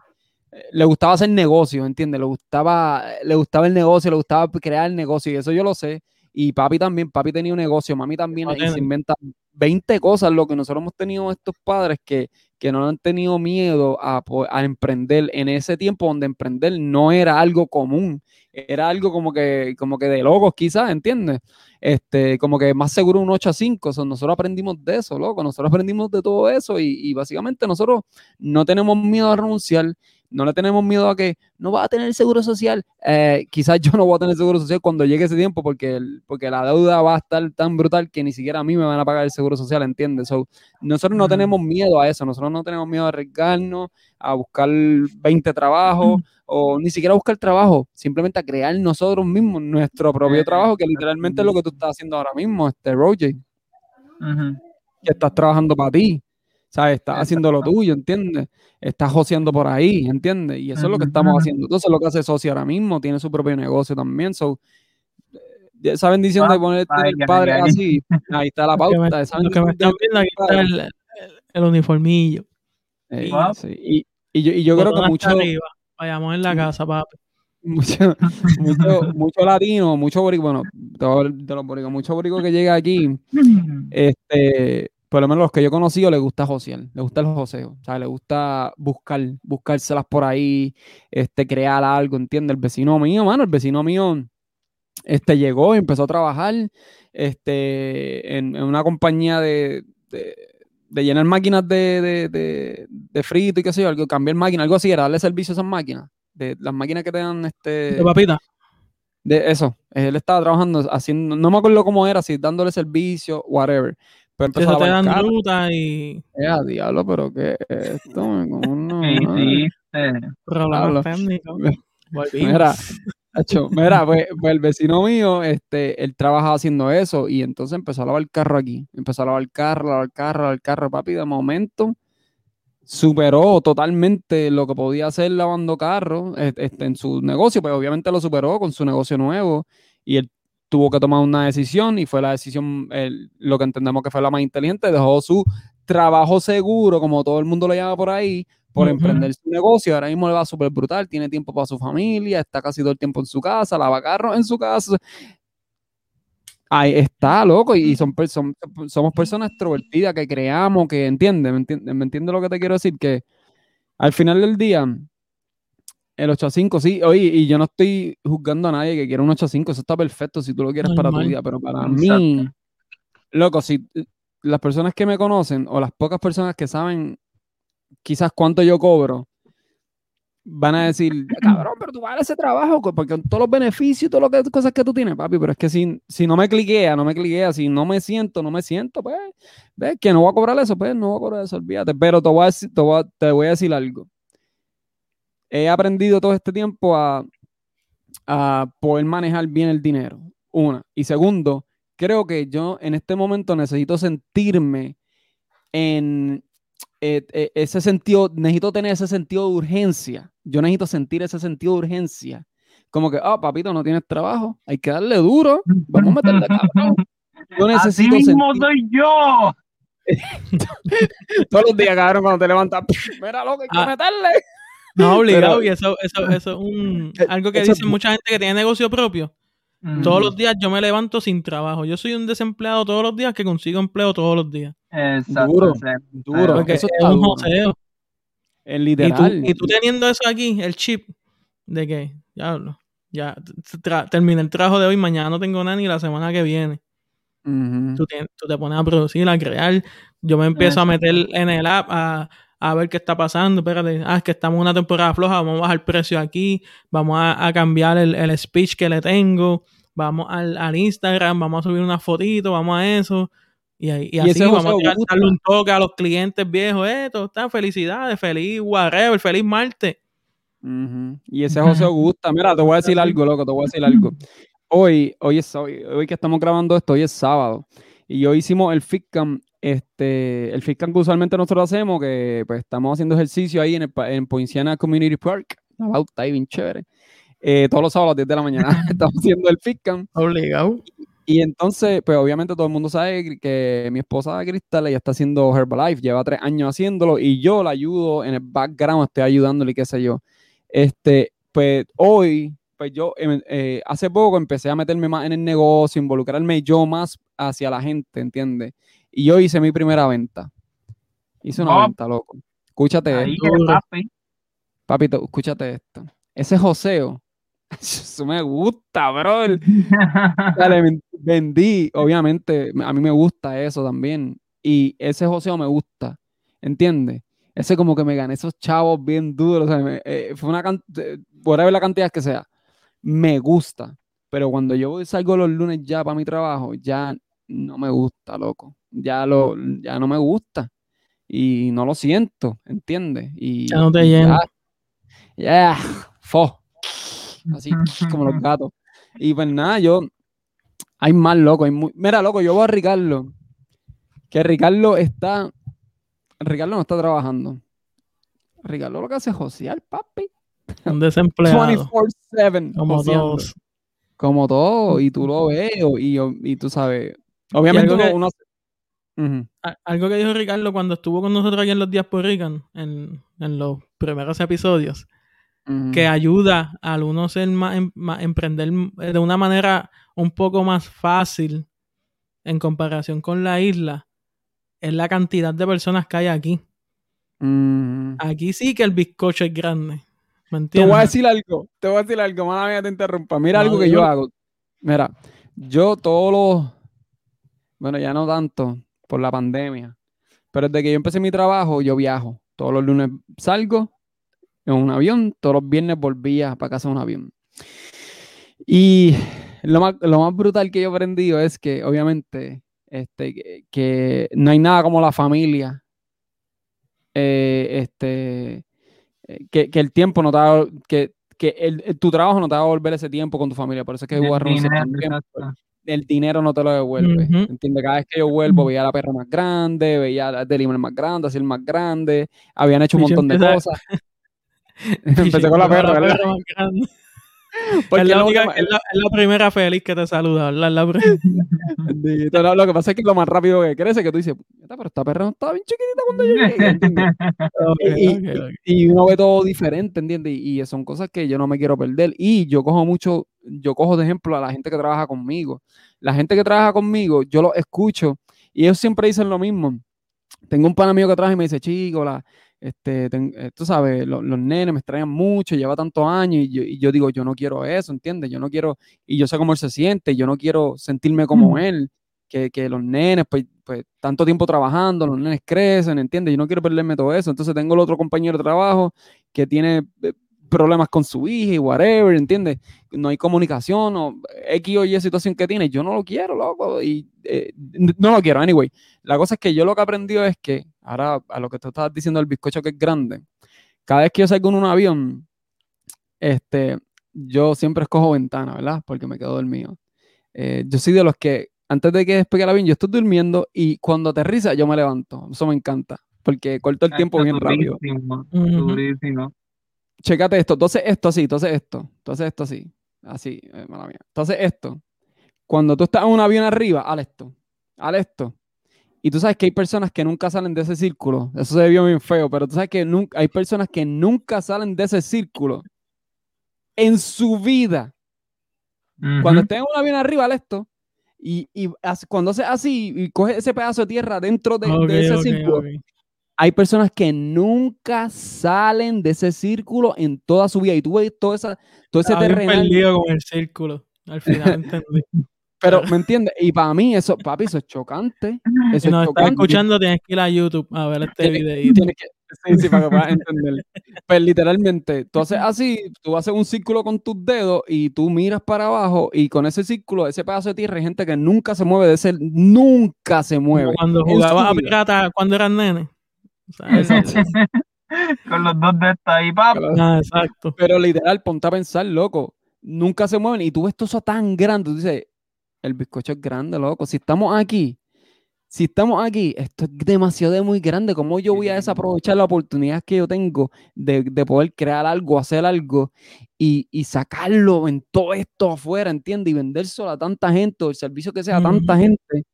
le gustaba hacer negocios, ¿entiendes? Le gustaba, le gustaba el negocio, le gustaba crear el negocio, y eso yo lo sé. Y papi también, papi tenía un negocio, mami también, y se inventa 20 cosas, lo que nosotros hemos tenido estos padres que, que no han tenido miedo a, a emprender en ese tiempo donde emprender no era algo común, era algo como que, como que de locos quizás, ¿entiendes? Este, como que más seguro un 8 a 5, so, nosotros aprendimos de eso, loco, nosotros aprendimos de todo eso y, y básicamente nosotros no tenemos miedo a renunciar, no le tenemos miedo a que no va a tener seguro social. Eh, quizás yo no voy a tener seguro social cuando llegue ese tiempo porque, el- porque la deuda va a estar tan brutal que ni siquiera a mí me van a pagar el seguro social, ¿entiendes? So, nosotros no tenemos miedo a eso, nosotros no tenemos miedo a arriesgarnos, a buscar 20 trabajos o ni siquiera a buscar trabajo, simplemente a crear nosotros mismos nuestro propio trabajo, que literalmente es lo que tú estás haciendo ahora mismo, este Roger, que estás trabajando para ti. ¿Sabes? Estás haciendo lo tuyo, ¿entiendes? Estás joseando por ahí, ¿entiendes? Y eso es lo que estamos haciendo. Entonces, lo que hace Socio ahora mismo, tiene su propio negocio también. So, esa bendición de Ah, poner ay, el padre ay. así, ahí está la que me, pauta. esa bendición están viendo, aquí está el, el- el uniformillo. Eh, sí, Y, y yo, y yo creo que mucho, arriba. Vayamos en la Mm. casa, papi. mucho, mucho, mucho latino, mucho boricua, bueno, de los- de los boricos, mucho borico que llega aquí, este, por lo menos los que yo he conocido, les gusta josear, les gusta el joseo, o sea, les gusta buscar, buscárselas por ahí, este, crear algo, ¿entiendes? El vecino mío, mano, el vecino mío, este, llegó y empezó a trabajar, este, en, en una compañía de, de, de llenar máquinas de, de, de, frito y qué sé yo, algo, cambiar máquinas, algo así, era darle servicio a esas máquinas, de las máquinas que te dan, este... De papita. De eso, él estaba trabajando haciendo, no me acuerdo cómo era, si dándole servicio, whatever. Pero Que eso te dan carro. ruta y Eh, a diablo, pero qué es esto, me como no, ¿Qué problemas Hablo. técnicos. Mira, Volvimos. Mira, pues, pues el vecino mío, este, él trabajaba haciendo eso y entonces empezó a lavar el carro aquí. Empezó a lavar el carro, lavar el carro, lavar el carro, papi. De momento superó totalmente lo que podía hacer lavando carro este, en su negocio, pero obviamente lo superó con su negocio nuevo y él tuvo que tomar una decisión y fue la decisión, el- lo que entendemos que fue la más inteligente, dejó su trabajo seguro, como todo el mundo lo llama por ahí, por emprender su negocio. Ahora mismo le va súper brutal, tiene tiempo para su familia, está casi todo el tiempo en su casa, lava carros en su casa. Ahí está, loco, y son, son- somos personas extrovertidas que creamos, que entienden, ¿me entiendes? ¿Me entiendes lo que te quiero decir? Que al final del día, el 8 a 5, sí, oye, y yo no estoy juzgando a nadie que quiera un 8 a 5, eso está perfecto si tú lo quieres para tu vida, pero para Exacto. mí, loco, si eh, las personas que me conocen o las pocas personas que saben quizás cuánto yo cobro, van a decir, cabrón, pero tú vales ese trabajo, porque con todos los beneficios y todas las cosas que tú tienes, papi, pero es que si, si no me cliquea, no me cliquea, si no me siento, no me siento, pues, ves que no voy a cobrar eso, pues, no voy a cobrar eso, olvídate, pero te voy a decir, te voy a, te voy a decir algo. He aprendido todo este tiempo a, a poder manejar bien el dinero, una. Y segundo, creo que yo en este momento necesito sentirme en eh, eh, ese sentido, necesito tener ese sentido de urgencia. Yo necesito sentir ese sentido de urgencia. Como que, ah, papito, no tienes trabajo, hay que darle duro, vamos a meterle cabrón. Yo Así necesito mismo sentir soy yo. todos los días, cabrón, cuando te levantas, mira lo que hay que Ah. meterle. No, obligado, Pero- y eso, eso, eso es un, Eh, algo que eso- dice mucha gente que tiene negocio propio. Mm, Todos los días yo me levanto sin trabajo. Yo soy un desempleado todos los días que consigo empleo todos los días. Exacto, Duro. Duro, Porque eso es un joseo. Es Y tú, literal. y tú teniendo eso aquí, el chip, de que, ya t- tra- terminé el trabajo de hoy, mañana no tengo nada ni la semana que viene. Tú te pones a producir, a crear. Yo me empiezo a meter en el app a, a ver qué está pasando. Espérate, ah, es que estamos en una temporada floja, vamos a bajar el precio aquí, vamos a, a cambiar el, el speech que le tengo, vamos al, al Instagram, vamos a subir una fotito, vamos a eso. Y, ahí- y Y así vamos a darle un toque a los clientes viejos. Eh, todo está, felicidades, feliz whatever, feliz martes. Y ese José gusta. Mira, te voy a decir algo, loco, te voy a decir algo. Hoy, hoy es hoy, hoy que estamos grabando esto, hoy es sábado. Y hoy hicimos el FitCam, este, el FitCam que usualmente nosotros hacemos, que pues estamos haciendo ejercicio ahí en, el, en Poinciana Community Park. La bauta ahí bien chévere. Eh, todos los sábados a las 10 de la mañana estamos haciendo el FitCam. Obligado. Y entonces, pues obviamente todo el mundo sabe que mi esposa Cristal, ella está haciendo Herbalife, lleva tres años haciéndolo y yo la ayudo en el background, estoy ayudándole y qué sé yo. Este, pues hoy, pues yo em, eh, hace poco empecé a meterme más en el negocio, involucrarme yo más hacia la gente, ¿entiendes? Y yo hice mi primera venta. Hice una Oh. venta, loco. Escúchate Ahí esto, papi. papito, escúchate esto. Ese joseo, eso me gusta, bro. Dale, vendí, obviamente, a mí me gusta eso también. Y ese joseo me gusta, ¿entiendes? Ese como que me gané esos chavos bien duros, o sea, me- eh, fue una cantidad, ver la cantidad que sea, me gusta. Pero cuando yo voy- salgo los lunes ya para mi trabajo, ya no me gusta, loco. Ya, lo, ya no me gusta. Y no lo siento, ¿entiendes? Y, Ya no te llena. ya, ya, fo. Así como los gatos. Y pues nada, yo. Hay más loco. Hay muy... Mira, loco, yo voy a Ricardo. Que Ricardo está. Ricardo no está trabajando. Ricardo lo que hace es josear, papi. Un desempleado. 24-7. Como joseando. todos. Como todo. Y tú lo ves. Y, yo- y tú sabes. Obviamente algo uno. que- uno- A- Algo que dijo Ricardo cuando estuvo con nosotros aquí en los días por Rican, en, en los primeros episodios, que ayuda al uno ser más, em- más- emprender eh, de una manera un poco más fácil en comparación con la isla, es la cantidad de personas que hay aquí. Aquí sí que el bizcocho es grande. ¿Me Te entiendes? voy a decir algo, te voy a decir algo, mala mía te interrumpa. Mira No, algo que yo hago. Mira, yo todos los, bueno, ya no tanto por la pandemia, pero desde que yo empecé mi trabajo, yo viajo. Todos los lunes salgo en un avión, todos los viernes volvía para casa en un avión. Y lo más, lo más brutal que yo he aprendido es que, obviamente, este, que, que no hay nada como la familia. Eh, este, eh, que, que el tiempo no te que, que el, tu trabajo no te va a devolver ese tiempo con tu familia. Por eso es que El dinero. El dinero no te lo devuelve. Ujú. ¿Entiendes? Cada vez que yo vuelvo, veía a la perra más grande, veía a Delimer más grande, así el más grande. Habían hecho un montón de cosas. Empecé con la perra, ¿verdad? más grande. Porque es, la única- es la, es la primera feliz que te saluda, la no, lo que pasa es que lo más rápido que crece, que tú dices, "Puñeta, pero esta perra no estaba bien chiquitita cuando yo llegué", y, uno ve todo diferente, ¿entiendes? Y, y son cosas que yo no me quiero perder. Y yo cojo mucho, yo cojo de ejemplo a la gente que trabaja conmigo. La gente que trabaja conmigo, yo los escucho y ellos siempre dicen lo mismo. Tengo un pan amigo que trabaja y me dice, chico, la, este, ten- eh, tú sabes, lo- los nenes me extrañan mucho, lleva tantos años y yo, y yo digo, yo no quiero eso, ¿entiendes? Yo no quiero, y yo sé cómo él se siente, yo no quiero sentirme como Mm. él, que, que los nenes, pues, pues, tanto tiempo trabajando, los nenes crecen, ¿entiendes? Yo no quiero perderme todo eso. Entonces tengo el otro compañero de trabajo que tiene eh, problemas con su hija y whatever, ¿entiendes? No hay comunicación o X o Y situación que tiene, yo no lo quiero, loco, y eh, no lo quiero, anyway. La cosa es que yo lo que he aprendido es que, ahora a lo que tú estabas diciendo del bizcocho que es grande, cada vez que yo salgo en un avión, este, yo siempre escojo ventana, ¿verdad? Porque me quedo dormido. Eh, yo soy de los que, antes de que despegue el avión, yo estoy durmiendo y cuando aterriza yo me levanto. Eso me encanta, porque corto el tiempo bien rápido. Durísimo. Chécate esto, entonces esto así, entonces esto, entonces esto así, así, eh, mala mía. Entonces esto, cuando tú estás en un avión arriba, haz esto, haz esto. Y tú sabes que hay personas que nunca salen de ese círculo. Eso se vio bien feo, pero tú sabes que nunca, hay personas que nunca salen de ese círculo en su vida. Cuando Ujú. estés en un avión arriba, haz esto. Y, y cuando haces así y coges ese pedazo de tierra dentro de, ese círculo. Hay personas que nunca salen de ese círculo en toda su vida. Y tú ves todo, esa, todo ese terrenal. perdido con el círculo. Al final entendí. Pero, ¿me entiendes? Y para mí, eso, papi, eso es chocante. Eso Si es nos estás escuchando, tienes que ir a YouTube a ver este. Tienes que, sí, sí, para que puedas entender. Pues literalmente, tú haces así, tú haces un círculo con tus dedos y tú miras para abajo y con ese círculo, ese pedazo de tierra, hay gente que nunca se mueve de ese, nunca se mueve. Cuando jugabas a pirata cuando eras nene. O sea, Exacto. Con los dos de esta ahí, pap. Ah, exacto. Pero literal, ponte a pensar, loco, nunca se mueven y tú ves todo eso tan grande, tú dices, el bizcocho es grande, loco. Si estamos aquí, si estamos aquí, esto es demasiado de muy grande. ¿Cómo yo voy a desaprovechar la oportunidad que yo tengo de, de poder crear algo, hacer algo y, y sacarlo en todo esto afuera, ¿entiendes? Y vendérselo a tanta gente o el servicio que sea a tanta gente.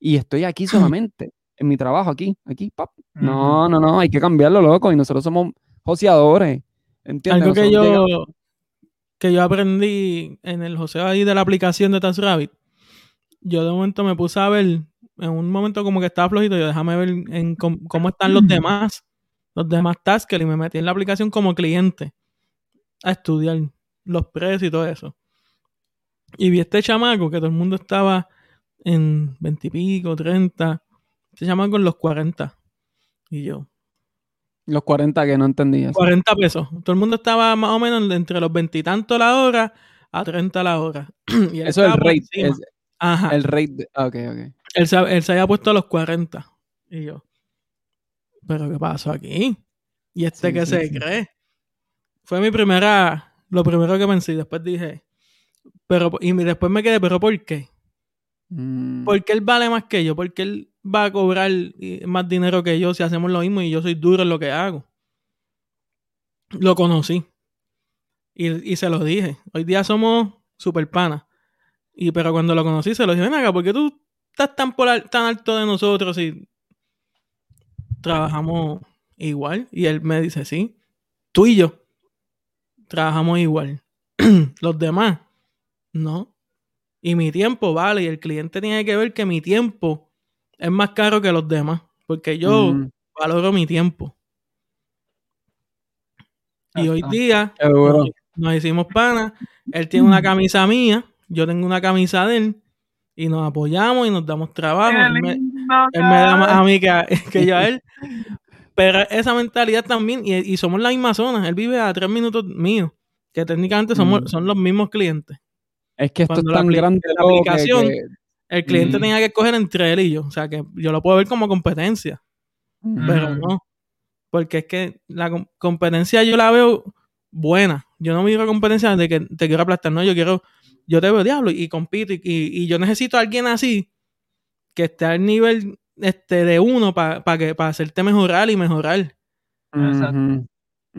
Y estoy aquí solamente, en mi trabajo, aquí, aquí, pap. No, no, no, hay que cambiarlo, loco. Y nosotros somos joseadores. ¿Entiendes? Algo que Nosotros yo, llegamos- que yo aprendí en el joseo ahí de la aplicación de TaskRabbit, yo de momento me puse a ver, en un momento como que estaba flojito, yo déjame ver en cómo, cómo están los demás, los demás taskers, y me metí en la aplicación como cliente a estudiar los precios y todo eso. Y vi este chamaco que todo el mundo estaba en 20 y pico, 30, este chamaco en los 40. Y yo, Los 40 que no entendía. 40 pesos. Todo el mundo estaba más o menos entre los veintitantos la hora a 30 la hora. Y Eso es el rate. es Ajá. el rate. de- ah, ok, ok. Él, se, él se había puesto a los 40. Y yo, ¿pero qué pasó aquí? ¿Y este Sí, qué sí, se sí. cree? Fue mi primera, lo primero que pensé. Después dije, pero, y después me quedé, ¿pero por qué? Mm, ¿Por qué él vale más que yo? ¿Por qué él va a cobrar eh, más dinero que yo si hacemos lo mismo y yo soy duro en lo que hago? Lo conocí. Y, y se lo dije. Hoy día somos super panas. Y pero cuando lo conocí se lo dije, ven acá, ¿por qué tú estás tan, por al- tan alto de nosotros y trabajamos igual? Y él me dice, sí, tú y yo trabajamos igual. Los demás, no. Y mi tiempo vale, y el cliente tiene que ver que mi tiempo es más caro que los demás, porque yo mm, valoro mi tiempo. Y hoy día nos, nos hicimos panas. Él tiene una camisa mía, yo tengo una camisa de él, y nos apoyamos y nos damos trabajo. Él me, lindo, él me da más a mí que, a- que yo a él. Pero esa mentalidad también, y, y somos la misma zona. Él vive a tres minutos míos, que técnicamente somos, Mm. son los mismos clientes. Es que esto es Cuando tan grande. la que- aplicación- que- El cliente Mm. tenía que escoger entre él y yo. O sea, que yo lo puedo ver como competencia, Mm. pero no. Porque es que la com- competencia yo la veo buena. Yo no me quiero competencia de que te quiero aplastar, no, yo quiero, yo te veo diablo y compito y, y- y yo necesito a alguien así que esté al nivel este, de uno para que para hacerte mejorar y mejorar. Exacto. Ujú,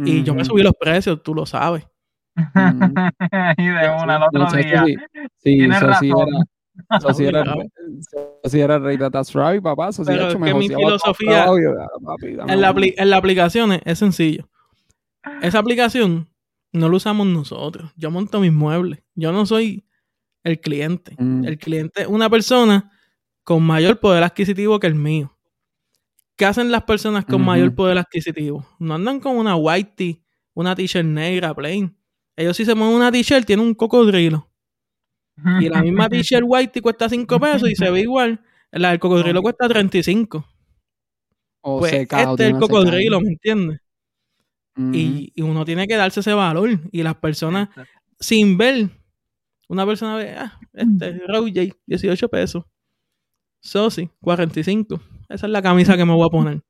Y yo me subí los precios, tú lo sabes. y de una al otro eso día. sí, Tienes eso sí razón. era, eso sí era, eso sí era el rey de That's Right, papá. Eso sí, Pero hecho, es me que mi filosofía- papi, En la, en la aplicación es, es sencillo. Esa aplicación no la usamos nosotros. Yo monto mis muebles. Yo no soy el cliente. Mm. El cliente es una persona con mayor poder adquisitivo que el mío. ¿Qué hacen las personas con mayor poder adquisitivo? No andan con una white tee, una t-shirt negra, plain. Ellos si se mueven una t-shirt tienen un cocodrilo. Y la misma t-shirt white cuesta 5 pesos y se ve igual. La del cocodrilo cuesta 35. O Pues secado, este es el secado. cocodrilo, ¿me entiendes? Ujú. y, y uno tiene que darse ese valor. Y las personas, sin ver, una persona ve, ah, este, Roy J, 18 pesos. Sosi, 45. Esa es la camisa que me voy a poner.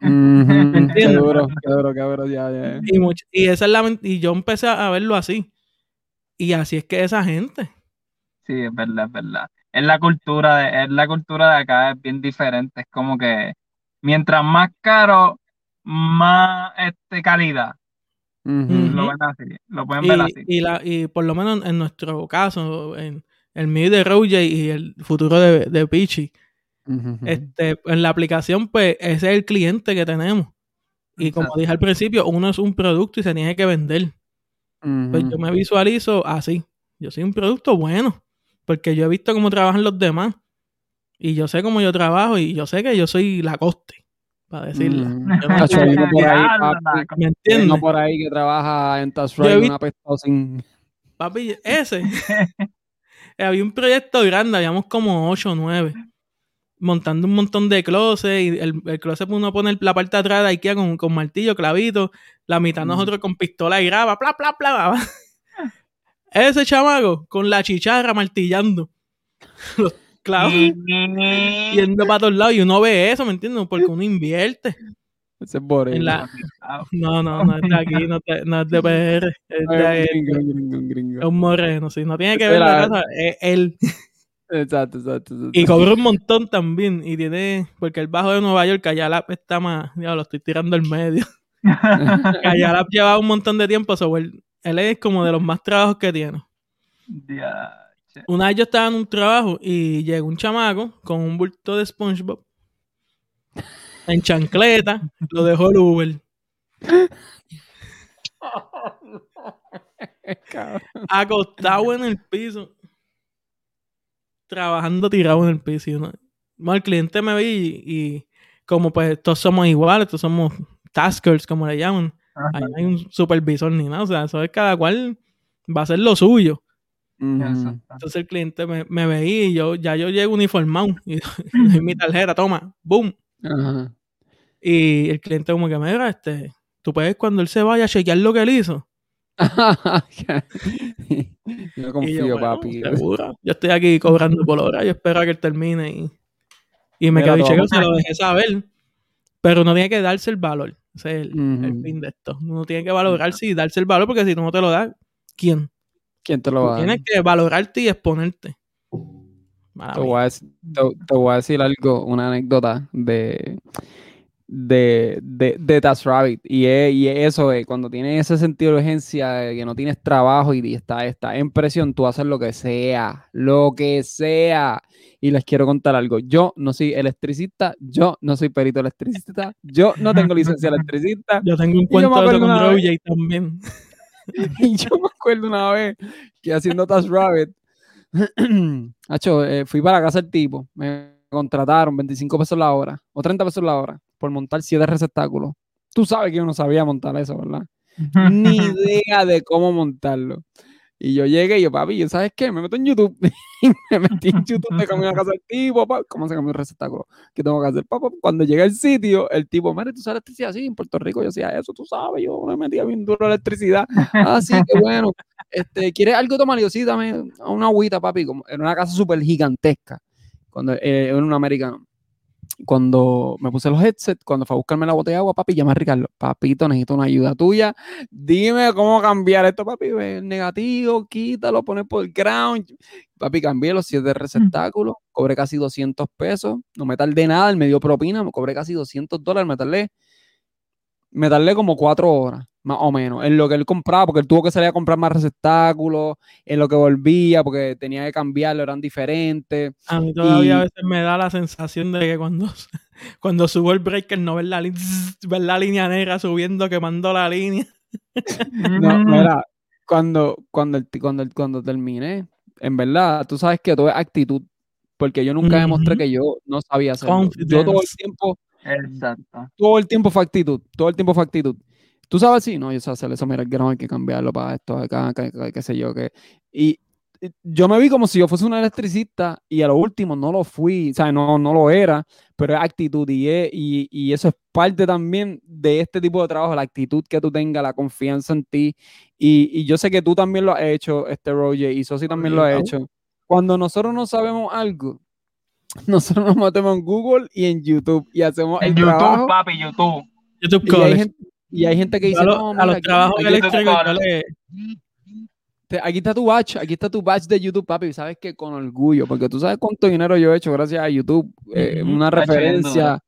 Ujú, Qué entiendes? duro, qué duro, qué duro, ya, ya. Y, much- y esa es la y yo empecé a verlo así. Y así es que esa gente. Sí, es verdad, es verdad. Es la cultura de, es la cultura de acá, es bien diferente. Es como que mientras más caro, más este calidad. Lo ven así, lo pueden ver así. Y, la, y por lo menos en nuestro caso, en el mío de J y el futuro de, de Pichi, Este, en la aplicación, pues ese es el cliente que tenemos. Y como dije al principio, uno es un producto y se tiene que vender. Pues yo me visualizo así. Yo soy un producto bueno. Porque yo he visto cómo trabajan los demás. Y yo sé cómo yo trabajo y yo sé que yo soy la coste. Para decirlo. Ujú. Yo no- Hacho, hay uno por ahí, Diablo, papi, la- ¿Me hay entiendes? uno por ahí que trabaja en visto- una apestado sin... Papi, ese. Había un proyecto grande, habíamos como 8 o 9. Montando un montón de closets. Y el, el closet uno pone la parte de atrás de IKEA con, con martillo, clavito. La mitad Mm. nosotros con pistola y graba. Pla, pla, pla. Ese chamaco con la chicharra martillando. Los clavos. yendo para todos lados. Y uno ve eso, ¿me entiendes? Porque uno invierte. Ese es Borel. La- No, no, no es de aquí, no, te- no es de PR. Es, de, un gringo, un gringo, un gringo. es un moreno, sí. No tiene que ver la era- casa, es él. Exacto, exacto, exacto. Y cobra un montón también. Y tiene, porque el bajo de Nueva York, Cayalap está más, ya lo estoy tirando al medio. Cayalap lleva un montón de tiempo, so él, él es como de los más trabajos que tiene. Diache. Una vez yo estaba en un trabajo y llegó un chamaco con un bulto de SpongeBob en chancleta, lo dejó el Uber. Acostado en el piso, trabajando tirado en el piso. bueno, el cliente me ve y, y como pues todos somos iguales, todos somos taskers, como le llaman. Ajá. Ahí no hay un supervisor ni nada, o sea, eso es cada cual va a hacer lo suyo. Entonces el cliente me, me veía y yo ya yo llego uniformado y doy mi tarjeta, toma, boom. Ajá. Y el cliente como que mira, este, tú puedes cuando él se vaya a chequear lo que él hizo. yo Y confío, yo, bueno, papi. seguro. Yo estoy aquí cobrando por hora. Yo espero a que él termine y, y me quedo te chequeo, se lo dejé saber. Pero no tiene que darse el valor. Ese es el, el fin de esto. Uno tiene que valorarse y darse el valor porque si tú no te lo das, ¿quién? ¿Quién te lo va a dar? tienes que valorarte y exponerte. Mala Te mía. voy, a decir, te, te voy a decir algo, una anécdota de de, de, de That's Rabbit. Y, es, y es eso, eh, cuando tienes ese sentido de urgencia, de que no tienes trabajo y está, está en presión, tú haces lo que sea, lo que sea. Y les quiero contar algo. Yo no soy electricista, yo no soy perito electricista, yo no tengo licencia electricista. Yo tengo un cuento de con también. Y yo me acuerdo una vez que haciendo Task Rabbit, Hacho, eh, fui para la casa del tipo, me contrataron 25 pesos la hora o 30 pesos la hora por montar 7 receptáculos. Tú sabes que yo no sabía montar eso, ¿verdad? Ni idea de cómo montarlo. Y yo llegué y yo, papi, ¿yo ¿sabes qué? Me meto en YouTube. y me metí en YouTube de camino a casa del tipo, ¿cómo se cambia un receptáculo? ¿Qué tengo que hacer? Papá, cuando llegué al sitio, el tipo, mire, tú sabes electricidad, sí, en Puerto Rico yo hacía eso, tú sabes, yo me metía bien duro la electricidad. Ah, sí, qué bueno. Este, ¿Quieres algo tomar? Y yo, sí, dame una agüita, papi. Como, era una casa súper gigantesca, cuando eh, era un americano. Cuando me puse los headsets, cuando fue a buscarme la botella de agua, papi, llama a Ricardo. Papito, necesito una ayuda tuya. Dime cómo cambiar esto, papi. El negativo, quítalo, pones por el ground. Papi, cambié los siete receptáculos, cobré casi 200 pesos. No me tardé nada, él me dio propina, me cobré casi 200 dólares, me tardé. Me tardé como cuatro horas, más o menos, en lo que él compraba, porque él tuvo que salir a comprar más receptáculos, en lo que volvía, porque tenía que cambiarlo, eran diferentes. A mí todavía Y- a veces me da la sensación de que cuando, cuando subo el breaker no ver la, ver la línea negra subiendo, quemando la línea. No, Mm. mira, cuando, cuando, el- cuando, el- cuando terminé, en verdad, tú sabes que todo es actitud, porque yo nunca demostré Ujú. que yo no sabía hacerlo. Yo todo el tiempo, Exacto. todo el tiempo fue actitud, todo el tiempo fue actitud. Tú sabes, sí, no, yo sé hacer eso, mira, el grano hay que cambiarlo para esto, acá, qué sé yo, que... Y y yo me vi como si yo fuese un electricista y a lo último no lo fui, o sea, no, no lo era, pero es actitud y, es- y, y eso es parte también de este tipo de trabajo, la actitud que tú tengas, la confianza en ti. Y, y yo sé que tú también lo has hecho, este Roger, y Sosi también lo ha hecho. Cuando nosotros no sabemos algo, nosotros nos metemos en Google y en YouTube y hacemos En el YouTube, trabajo. papi, YouTube. YouTube Y hay, gente, y hay gente que dice, a, lo- no, a los aquí- trabajos aquí- eléctricos aquí está tu batch, aquí está tu batch de YouTube, papi. y Sabes que con orgullo, porque tú sabes cuánto dinero yo he hecho gracias a YouTube. eh, una referencia.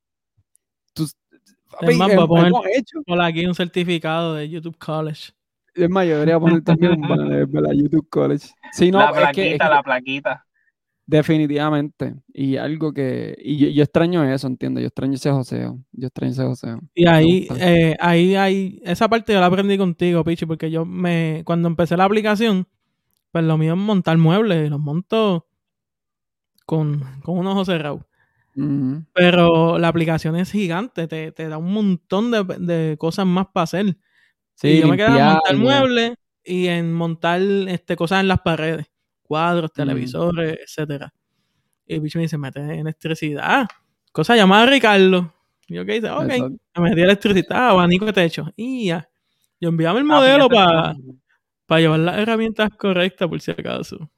Tú- papi, más, hem- voy a poner- hemos hecho. por aquí un certificado de YouTube College. Es más, yo debería poner también un banner de la YouTube College. Sí, no, la es que- plaquita, es que la plaquita. Definitivamente. Y algo que. Y yo, yo extraño eso, ¿entiendes? Yo extraño ese joseo. Yo extraño ese joseo. Y ahí, eh, ahí hay, esa parte yo la aprendí contigo, Pichi, porque yo me, cuando empecé la aplicación, pues lo mío es montar muebles, y los monto con, con un ojo cerrado. Pero la aplicación es gigante, te, te da un montón de, de cosas más para hacer. Sí, y yo me quedé en montar muebles y en montar este, cosas en las paredes, cuadros, Mm. televisores, etcétera. Y el bicho me dice, mete electricidad. Cosa llamada Ricardo. Y yo que dice, ok. Exacto. Me metí electricidad, abanico de techo. Y ya. Yo enviaba el Papi, modelo es para llevar las herramientas correctas, por si acaso.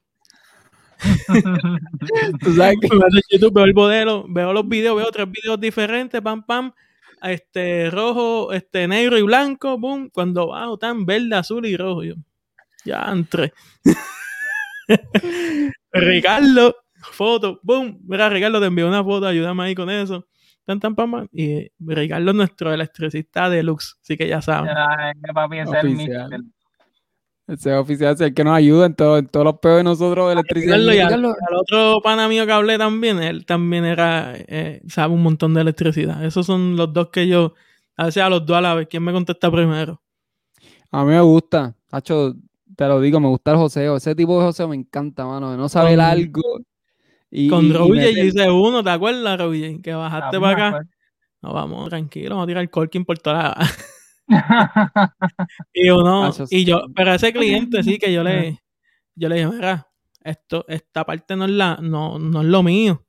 Tú sabes que. Me YouTube, veo el modelo, veo los videos, veo tres videos diferentes, pam, pam. Este, rojo, este, negro y blanco, boom. Cuando bajo, tan verde, azul y rojo. Yo, ya entré. Ricardo, foto, boom. Mira, Ricardo, te envió una foto, ayúdame ahí con eso. Tan, tan, pam, pam. Y Ricardo es nuestro electricista deluxe, así que ya saben. Ay, papi, ese es el Oficial. Ese oficial es el que nos ayuda en, todo- en todos los peos de nosotros de electricidad. Ricardo y al, Ricardo, al otro pana mío que hablé también, él también era, eh, sabe un montón de electricidad. Esos son los dos que yo, a veces a los dos a la vez, ¿quién me contesta primero? A mí me gusta, Hacho, te lo digo, me gusta el joseo. Ese tipo de joseo me encanta, mano, de no saber Con- algo. Y, Con y Roger yo hice uno, ¿te acuerdas, Roger? Que bajaste para acá. acuerdo. No, vamos, tranquilo, vamos a tirar el corking por toda la... y uno, y yo, pero ese cliente sí que yo le, yo le dije, mira, esto, esta parte no es la, no, no es lo mío.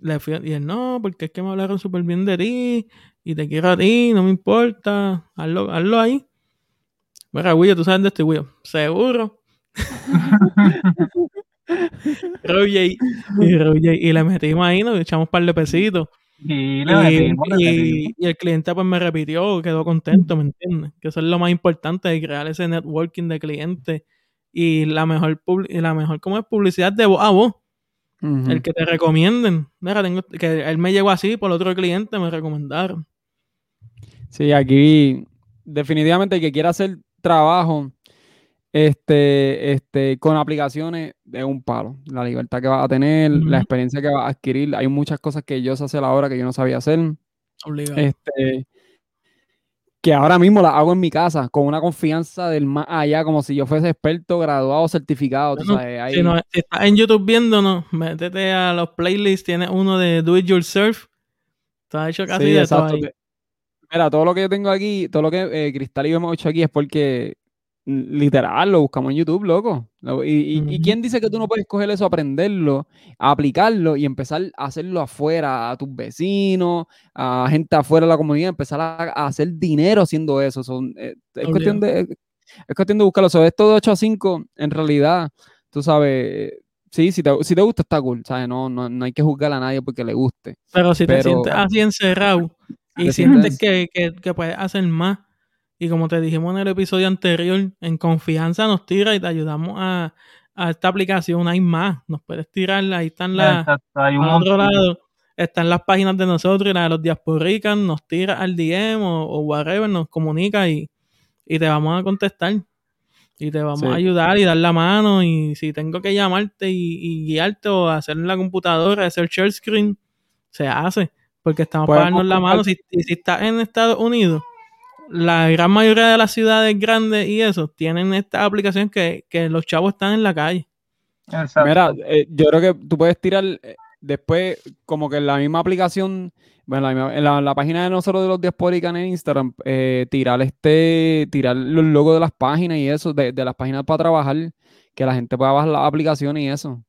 Le fui, y él, no, porque es que me hablaron súper bien de ti, y te quiero a ti, no me importa, hazlo, hazlo ahí. Mira, Willo, tú sabes de este Willo, seguro. Roger, y, Roger, y le metimos ahí, nos echamos un par de pesitos. Y le Y, metimos, le y- metimos. y el cliente pues me repitió, quedó contento, ¿me entiendes? Que eso es lo más importante de crear ese networking de clientes y la mejor y la mejor como es publicidad de voz a voz, el que te recomienden. Mira, tengo que él me llegó así por otro cliente me recomendaron. Sí, aquí definitivamente el que quiera hacer trabajo este, este, con aplicaciones es un palo. La libertad que vas a tener, la experiencia que vas a adquirir. Hay muchas cosas que yo sé hacer ahora que yo no sabía hacer. Obligado. Este, que ahora mismo las hago en mi casa con una confianza del más allá, como si yo fuese experto, graduado, certificado. tú Bueno, sabes, ahí- Si, no- estás en YouTube viéndonos, métete a los playlists, tienes uno de Do It Yourself. Tú has hecho casi Sí, de exacto. todo ahí. Te- Mira, todo lo que yo tengo aquí, todo lo que eh, Cristal y yo hemos hecho aquí es porque literal lo buscamos en YouTube, loco. Lo- Y, y- quién dice que tú no puedes coger eso, aprenderlo, aplicarlo y empezar a hacerlo afuera, a tus vecinos, a gente afuera de la comunidad, empezar a, a hacer dinero haciendo eso. Son, eh, es, cuestión de, es cuestión de buscarlo. Sobre esto de 8 a 5, en realidad, tú sabes, sí, si te, si te gusta está cool, ¿sabes? No, no, no hay que juzgar a nadie porque le guste. Pero si te Pero- sientes así encerrado y Te sientes que, que, que puedes hacer más, y como te dijimos en el episodio anterior, en confianza nos tira y te ayudamos a, a esta aplicación. Hay más, nos puedes tirar, ahí están las. Hay un otro lado, están las páginas de nosotros y las de los diasporicas, nos tira al DM o, o whatever, nos comunica y, y te vamos a contestar. Y te vamos Sí. a ayudar y dar la mano. Y si tengo que llamarte y, y guiarte o hacer en la computadora, hacer share screen, se hace. Porque estamos Podemos pagando la mano. Si, si estás en Estados Unidos, la gran mayoría de las ciudades grandes y eso tienen esta aplicación que, que los chavos están en la calle. Exacto. Mira, eh, yo creo que tú puedes tirar eh, después, como que en la misma aplicación, bueno, la en la, la página de nosotros de los Diasporican en Instagram, eh, tirar este, tirar los logos de las páginas y eso, de, de las páginas para trabajar, que la gente pueda bajar las aplicaciones y eso.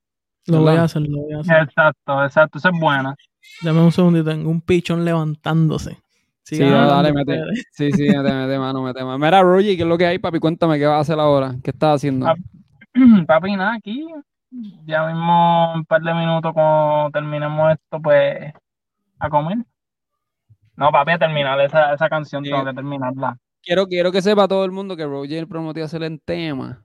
Lo voy a hacer, lo voy a hacer. Exacto, exacto, eso es buena. Dame un segundito, tengo un pichón levantándose. Sí, Sigan dale, mete. Sí, sí, mete, mete mano, mete mano. Mira, Roger, ¿qué es lo que hay, papi? Cuéntame qué vas a hacer ahora. ¿Qué estás haciendo? Ah, Papi, nada, aquí. Ya mismo, un par de minutos cuando terminemos esto, pues, a comer. No, papi, a terminar esa, esa canción, Sí. tengo que terminarla. Quiero, quiero que sepa todo el mundo que Roger prometió hacer el tema.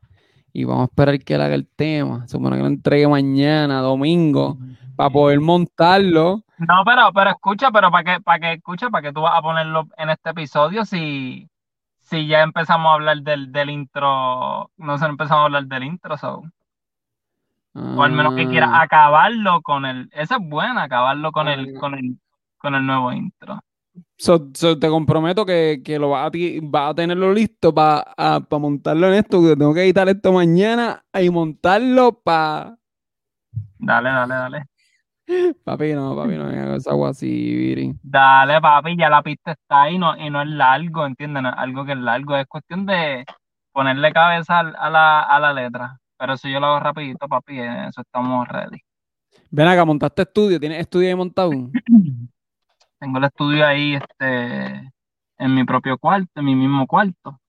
Y vamos a esperar que él haga el tema. Supone que lo entregue mañana, domingo, para poder montarlo. No, pero, pero escucha, pero para que, para que escucha, para que tú vas a ponerlo en este episodio si, si ya empezamos a hablar del, del intro, no se empezamos a hablar del intro, so. O al menos que quieras Ah, acabarlo con el, esa es buena, acabarlo con el, con el, con el nuevo intro. so- so te comprometo que, que lo vas a, ti- vas a tenerlo listo para montarlo en esto. Que tengo que editar esto mañana y montarlo para. Dale, dale, dale. Papi, no, papi, no venga con esa agua así, Viri. Dale, papi, ya la pista está ahí no, y no es largo, ¿entiendes? No es algo que es largo, es cuestión de ponerle cabeza a la, a la letra. Pero eso yo lo hago rapidito, papi, eso estamos ready. Ven acá, montaste estudio. ¿Tienes estudio ahí montado? Tengo el estudio ahí, este, en mi propio cuarto, en mi mismo cuarto.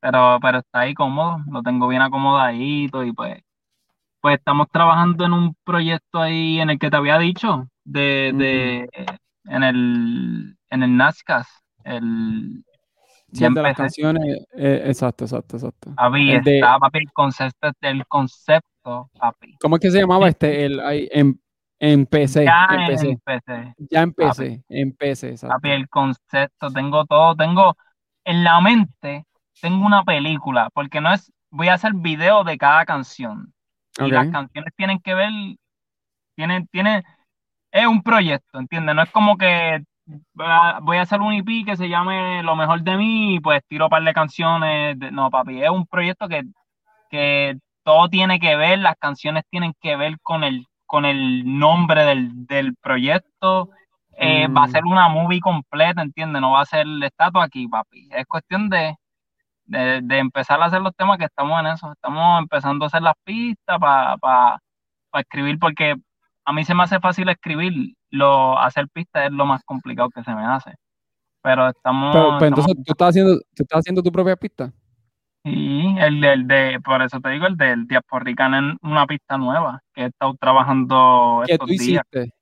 Pero, pero está ahí cómodo, lo tengo bien acomodadito y pues, pues estamos trabajando en un proyecto ahí en el que te había dicho, de, de, en el, en el NASCAS, el, Sí, el de las canciones. eh, exacto, exacto, exacto. Papi, El de- papi, el concepto, el concepto, papi. ¿Cómo es que se llamaba este? El, ahí, en, empecé, Ya empecé. empecé. Ya empecé, empecé, exacto. Papi, el concepto, tengo todo, tengo en la mente, tengo una película, porque no es, voy a hacer video de cada canción. Y las canciones tienen que ver, tienen, tienen, es un proyecto, ¿entiendes? No es como que voy a hacer un EP que se llame Lo mejor de mí y pues tiro un par de canciones. de- no, papi, es un proyecto que, que todo tiene que ver, las canciones tienen que ver con el, con el nombre del, del proyecto. Eh, Va a Mm. ser una movie completa, ¿entiendes? No va a ser estatua aquí, papi. Es cuestión de, de, de empezar a hacer los temas que estamos en eso. Estamos empezando a hacer las pistas para escribir, porque a mí se me hace fácil escribir, lo, hacer pistas es lo más complicado que se me hace. Pero estamos, Pero, pues, entonces, estamos- ¿tú estás, haciendo, ¿tú estás haciendo tu propia pista? sí, el, el de, por eso te digo, el del Diasporrican en una pista nueva que he estado trabajando ¿Qué estos tú días. hiciste?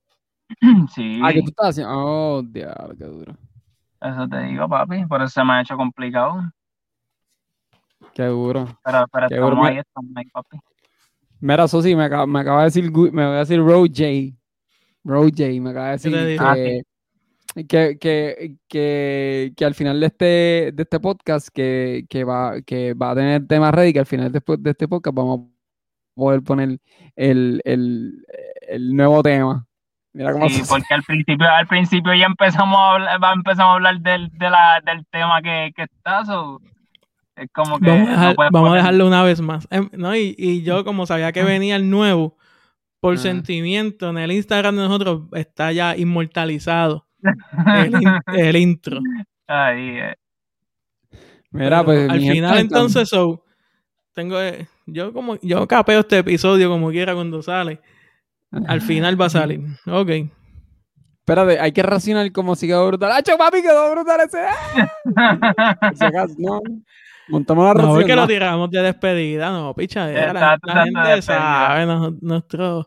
Sí, Ah, que tú estás haciendo. Oh, diablo, qué duro. eso te digo, papi, por eso se me ha hecho complicado. Qué duro. Pero, pero Qué estamos duro. ahí, estamos ahí, papi. Mira, Sosi, me acaba, me acaba de decir, me va a decir Roger. Roger, me acaba de decir? Ah, que, que, que, que, que al final de este, de este podcast que, que, va, que va a tener temas ready, que al final después de este podcast vamos a poder poner el, el, el nuevo tema. Mira cómo Sí, se- porque al principio, al principio ya empezamos a hablar, va- empezamos a hablar del, de la, del tema que, que está, so, es como que Vamos a, dejar- no puedes vamos a poner- dejarlo una vez más. Em, ¿no? y, y yo, como sabía que venía el nuevo, por sentimiento, en el Instagram de nosotros está ya inmortalizado el, in- el intro. Ahí, eh. Mira, Pero pues al gente, final, entonces, so, tengo eh, yo como yo capeo este episodio como quiera cuando sale. Al final va a salir. Ok. Espérate, hay que racionar como si quedó brutal. ¡Acho, papi, quedó brutal ese! ¡Ah! Si acaso, no. Montamos la No, porque lo tiramos de despedida, no, pichadera. La, la exacto, gente sabe, no- nuestros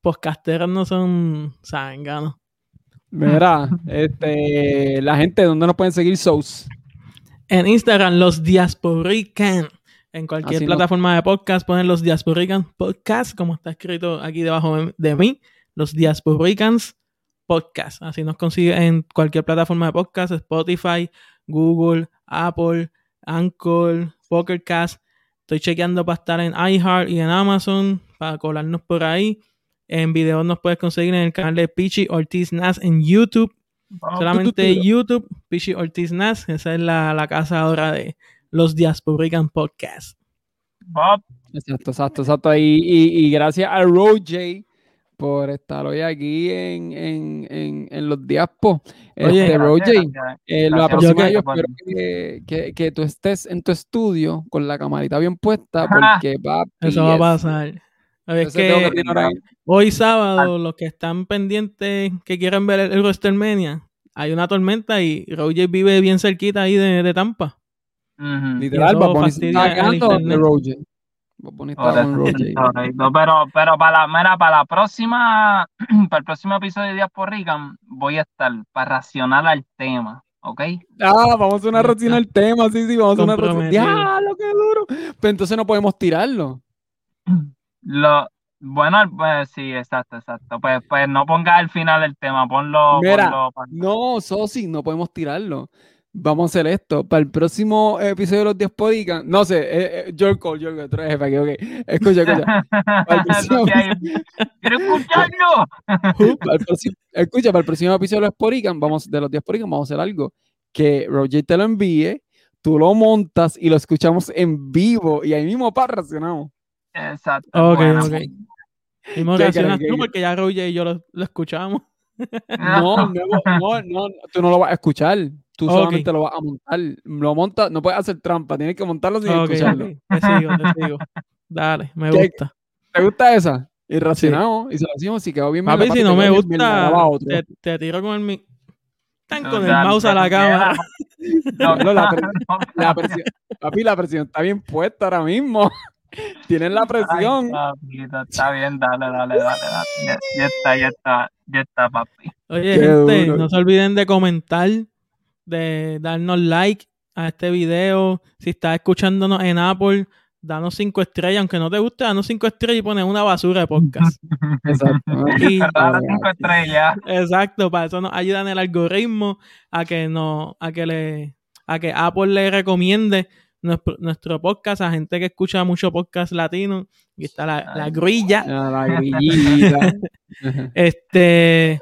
podcasteros no son zánganos. Mira, este, la gente, ¿dónde nos pueden seguir, Sous? En Instagram, los Diasporican. En cualquier Así no- plataforma de podcast ponen los Diasporican Podcast, como está escrito aquí debajo de- de mí, los Diasporicans Podcast. Así nos consigue en cualquier plataforma de podcast, Spotify, Google, Apple, Anchor, Pokercast. Estoy chequeando para estar en iHeart y en Amazon para colarnos por ahí. En videos nos puedes conseguir en el canal de Pichi Ortiz Nas en YouTube. Solamente tu, tu. YouTube, Pichi Ortiz Nas. Esa es la, la casa ahora de los Diasporican Podcast. Bob, Exacto, exacto, exacto. Y, y, y gracias a Roger por estar hoy aquí en, en, en, en los Diaspos. Oye, Este, gracias, Roger, gracias. eh, la próxima yo por- espero que, que, que tú estés en tu estudio con la camarita bien puesta, porque papi, Eso va a pasar. Es que hoy sábado, los que están pendientes, que quieren ver el, el WrestleMania, hay una tormenta y Roger vive bien cerquita ahí de, de Tampa. Literal, Bunny se fastidia estaba el quejando de. Roger. Por eso. Pero, pero para la, mira, para la próxima, para el próximo episodio de Días por Rican, voy a estar para racionar al tema, ¿ok? Ah, vamos a una reacción al tema, sí, sí, vamos a una reacción. Comprometido. ¡Diablo, qué duro! Pero entonces no podemos tirarlo. Lo, bueno, pues sí, exacto, exacto. Pues, pues no pongas el final del tema, ponlo, Mira, ponlo pa- No, Sosi, no podemos tirarlo. Vamos a hacer esto. Para el próximo episodio de los 10 Podicas, no sé, eh, eh, George Cole, George Cole, tú eres jefe aquí, ok. Escucha, escucha. Para ¡Quiero escucharlo! para próximo- escucha, para el próximo episodio de los Podicas, vamos, de los 10 Podicas, vamos a hacer algo. Que Roger te lo envíe, tú lo montas y lo escuchamos en vivo y ahí mismo para reaccionamos. Exacto. Ok, bueno. ok. Y me ¿Qué reaccionas tú ¿Qué- porque ya Roger y yo lo, lo escuchamos. No, no, no, no, tú no lo vas a escuchar. Tú solamente lo vas a montar. Lo montas, no puedes hacer trampa, tienes que montarlo sin Ok, escucharlo. Te sigo, te sigo. Dale, me ¿Qué- gusta. ¿Te gusta esa? Y reaccionamos y se lo decimos si quedó bien. Papi, papi, si no me gusta, te, te tiro con el mi... Tan No, con el mouse a la cámara. No, No, la pre- no, La presión, papi, la presión está bien puesta ahora mismo. Tienen la presión. Ay, papito, está bien, dale, dale, dale, dale. Ya, ya está, ya está, ya está, papi. Oye, Qué gente, duro. no se olviden de comentar, de darnos like a este video. Si estás escuchándonos en Apple, danos cinco estrellas. Aunque no te guste, danos cinco estrellas y pones una basura de podcast. Exacto. Y- cinco estrellas. Exacto, para eso nos ayuda en el algoritmo a que no, a que le, a que Apple le recomiende nuestro, nuestro podcast a gente que escucha mucho podcast latino. Y está la, la grilla. La grillita. Este,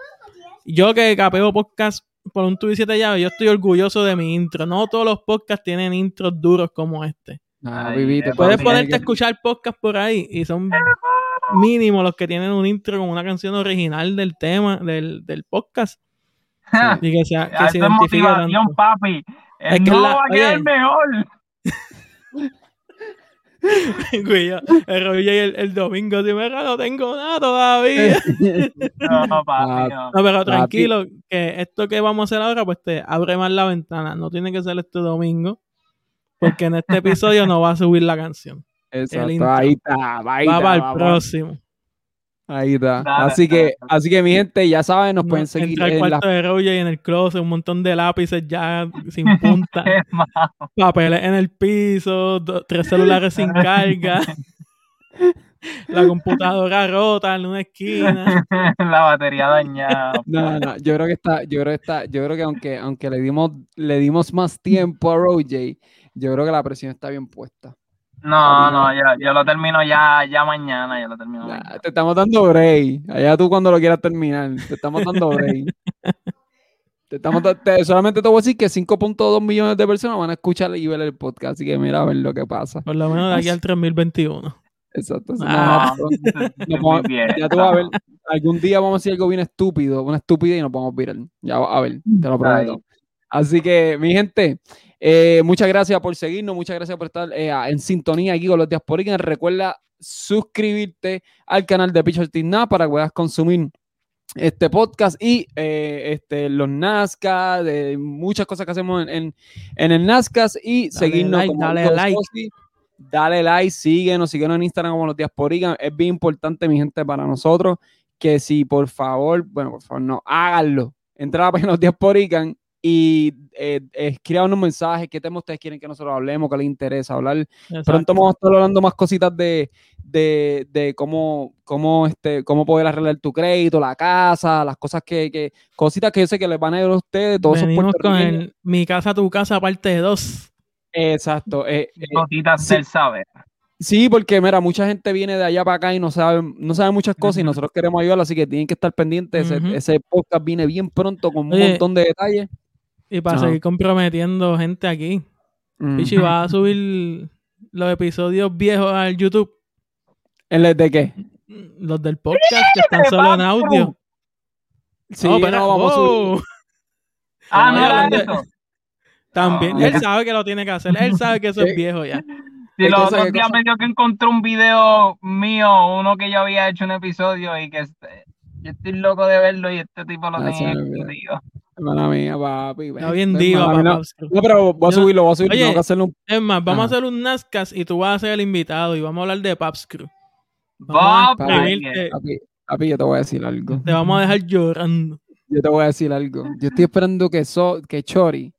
yo que capeo podcast por un tubo y siete llaves, yo estoy orgulloso de mi intro. No todos los podcasts tienen intros duros como este. Ah, vivito, eh, Puedes ponerte que- a escuchar podcasts por ahí y son mínimos los que tienen un intro con una canción original del tema, del, del podcast. Y que, sea, que Eso se identifique tanto. papi. Es El que no la- va a quedar oye. mejor. Güey, yo- el Roger el, el domingo, si me no tengo nada todavía. No, papi, Ah, no. No, pero Papi. tranquilo, que esto que vamos a hacer ahora, pues te abre más la ventana. No tiene que ser este domingo, porque en este episodio no va a subir la canción. Exacto, ahí está, ahí va está, para el próximo. Ahí está. Dale, así que, dale. así que mi gente, ya saben, nos No, pueden seguir entra en la cuarto de Roger y en el closet, un montón de lápices ya sin punta, papeles en el piso, tres celulares sin carga, la computadora rota en una esquina. la batería dañada. No, no, yo creo que está, yo creo que está, yo creo que aunque, aunque le dimos, le dimos más tiempo a Roger, yo creo que la presión está bien puesta. No, no, yo, yo lo termino ya, ya mañana, yo lo termino Ya, mañana. te estamos dando break. Allá tú cuando lo quieras terminar, te estamos dando break. Te estamos te- solamente te voy a decir que 5.2 millones de personas van a escuchar y ver el podcast, así que mira a ver lo que pasa. Por lo menos de aquí al 3021. Exacto. no, Ah. no, ya tú vas a ver, algún día vamos a decir algo bien estúpido, una estúpida y nos vamos a virar. Ya a ver, te lo prometo. Así que, mi gente, eh, muchas gracias por seguirnos, muchas gracias por estar eh, en sintonía aquí con los Diasporicans. Recuerda suscribirte al canal de Picho Nada para que puedas consumir este podcast y eh, este, los Nazca, de muchas cosas que hacemos en, en, en el Nazca y seguirnos like, como dale like. Dale like, síguenos, síguenos en Instagram como los Diasporican. Es bien importante, mi gente, para nosotros que si por favor, bueno, por favor, no, háganlo. Entra a la página los Diasporican y eh, escriban unos mensajes, qué temas ustedes quieren que nosotros hablemos, qué les interesa hablar. Exacto. Pronto vamos a estar hablando más cositas de, de, de cómo, cómo, este, cómo poder arreglar tu crédito, la casa, las cosas que, que cositas que yo sé que les van a ir a ustedes, todos Venimos con el Mi Casa, Tu Casa, parte 2. Exacto. eh, eh, Notitas sí. del saber. sí, porque mira, mucha gente viene de allá para acá y no sabe, no sabe muchas cosas y nosotros queremos ayudar, así que tienen que estar pendientes. Ese- podcast viene bien pronto con un Oye, montón de detalles. Y para Ajá. seguir comprometiendo gente aquí. Mm. Pichi, ¿vas a subir los episodios viejos al YouTube? ¿En el de qué? Los del podcast que están solo en audio. Sí, no, espera, no, vamos a subir. oh, Ah, Vamos no era hablando de- eso. También, Ah. él sabe que lo tiene que hacer. Él sabe que eso es viejo ya. Sí, ¿Qué los otros días me dio que encontré un video mío, uno que yo había hecho un episodio y que este, yo estoy loco de verlo y este tipo lo Ah, tenía escondido. Hermana mía, papi. Está bien diva, mala papá. No, no, pero voy a subirlo, voy a subirlo. Oye, tengo que hacerle un Es más, vamos Ajá. a hacer un Nazcas y tú vas a ser el invitado y vamos a hablar de Paps Crew. Vamos Bob, a papi. Papi, yo te voy a decir algo. te vamos a dejar llorando. Yo te voy a decir algo. Yo estoy esperando que, so, que Chori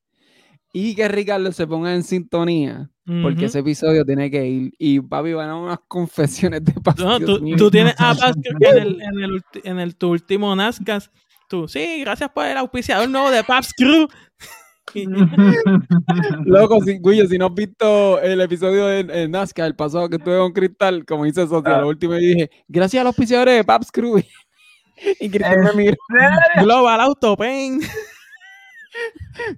y que Ricardo se pongan en sintonía. Porque ese episodio tiene que ir. Y papi, van a unas confesiones de paz. No, tú, tienes a Paps Crew en el, en el, ulti- en el tu último Nazcas. Tú, sí, gracias por el auspiciador nuevo de Paps Crew. Loco, si, Guillo, si no has visto el episodio de, de Nazca, el pasado que tuve con Cristal, como dice Socia, Ah. lo último y dije, gracias a los auspiciadores de Paps Crew. y Cristal me miró. Global Auto Pain.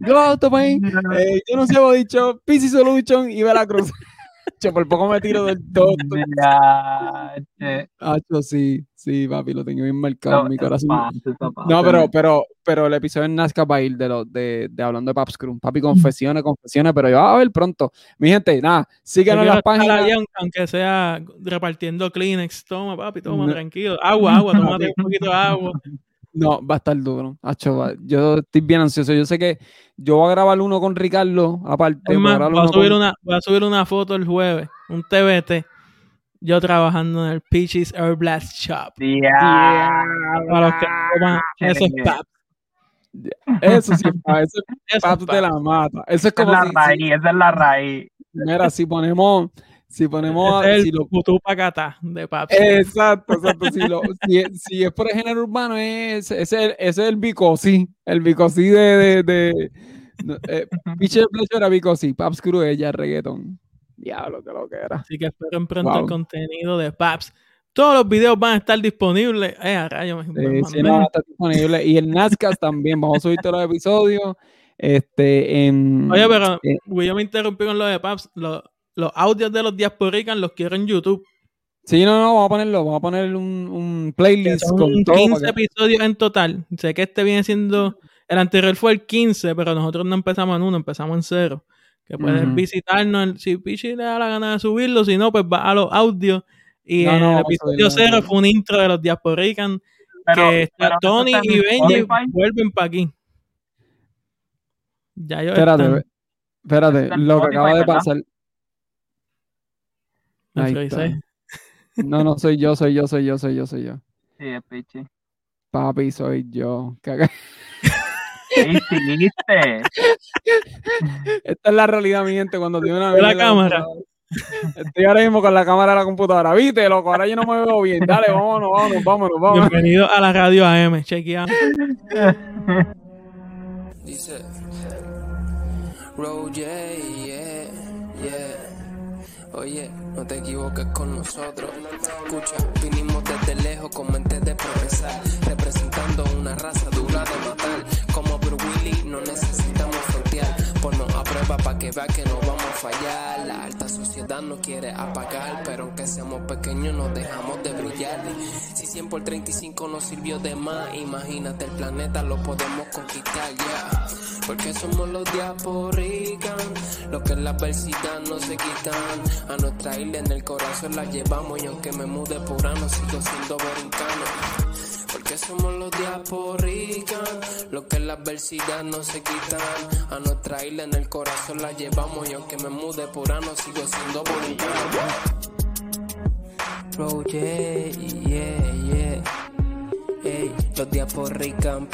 Go Autopain, eh, yo no sé, hemos dicho PC Solution y Veracruz. Che, por poco me tiro del todo. Che. Hacho, sí, sí, papi, lo tengo bien marcado en mi corazón. No, pero, pero, pero el episodio en Nazca va a ir de, lo, de, de hablando de Paps Crew. Papi, confesiones, confesiones, pero yo a ver pronto. Mi gente, nada, síganos en las páginas. ahí, aunque- aunque sea repartiendo Kleenex. Toma, papi, toma, No. tranquilo. Agua, agua, tómate un poquito de agua. No, va a estar duro. Hacho, va- yo estoy bien ansioso. Yo sé que yo voy a grabar uno con Ricardo, aparte. Es voy a más, voy a, subir con- una, voy a subir una foto el jueves, un TBT, yo trabajando en el Peaches Air Blast Shop. Ya. Para los que esos paps. Eso sí, pa, eso Esos Paps de la mata. Eso es Esa es como la si, si- raíz, esa es la raíz. mira, si ponemos, si ponemos, es si el lo- putú pacatá de paps. exacto, exacto, si, lo, si, si es por el género urbano, es, ese es el, es el bicosí, el bicosí de, de, de eh, era bicosí, Paps Crew ella reggaeton. Diablo, que lo que era. Así que esperen pronto Wow. el contenido de paps. Todos los videos van a estar disponibles. Eh, a rayo, me, me Eh, sí, mandé. no, está disponible. Y el Nazcas también, vamos a subir todos los episodios. Este, en, Oye, pero eh, güey, yo me interrumpí con lo de paps. Los audios de los diasporican los quiero en YouTube. sí, no, no, vamos a ponerlo, vamos a poner un, playlist son con 15 todo. que- episodios en total. Sé que este viene siendo. El anterior fue el 15, pero nosotros no empezamos en uno, empezamos en cero. Que puedes Ujú. visitarnos. en- Si Pichi le da la gana de subirlo, si no, pues va a los audios. Y No, el episodio cero fue un intro de los diasporican. Pero, que está pero Tony y Benji Spotify. vuelven para aquí. Ya yo Espérate, espérate, lo que acaba de ¿verdad? pasar. Me Ahí frisé. está. No, no soy yo, soy yo, soy yo, soy yo, soy yo. Sí, es pichi. Papi, soy yo. Caga- ¿Qué hiciste? Esta es la realidad, mi gente, cuando tiene una la cámara. Estoy ahora mismo con la cámara de la computadora. ¿Viste, loco? Ahora yo no me veo bien. Dale, vámonos, vámonos, vámonos, vámonos. Bienvenido a la radio AM. Chequeamos. Dice Roll, yeah, yeah, yeah. Oye, no te equivoques con nosotros. Escucha, vinimos desde lejos con mente de progresar. Representando una raza que vea que no vamos a fallar. La alta sociedad nos quiere apagar. Pero aunque seamos pequeños, nos dejamos de brillar. Si 100 por 35 nos sirvió de más, imagínate el planeta lo podemos conquistar, ya. Porque somos los diasporican, los que en la adversidad no se quitan. A nuestra isla en el corazón la llevamos y aunque me mude por ano sigo siendo borincano. Que somos los diasporican. Lo que la adversidad no se quitan. A nuestra isla en el corazón la llevamos. Y aunque me mude por ano, sigo siendo boricua. Bro, yeah, yeah, yeah. Ey, los diasporican,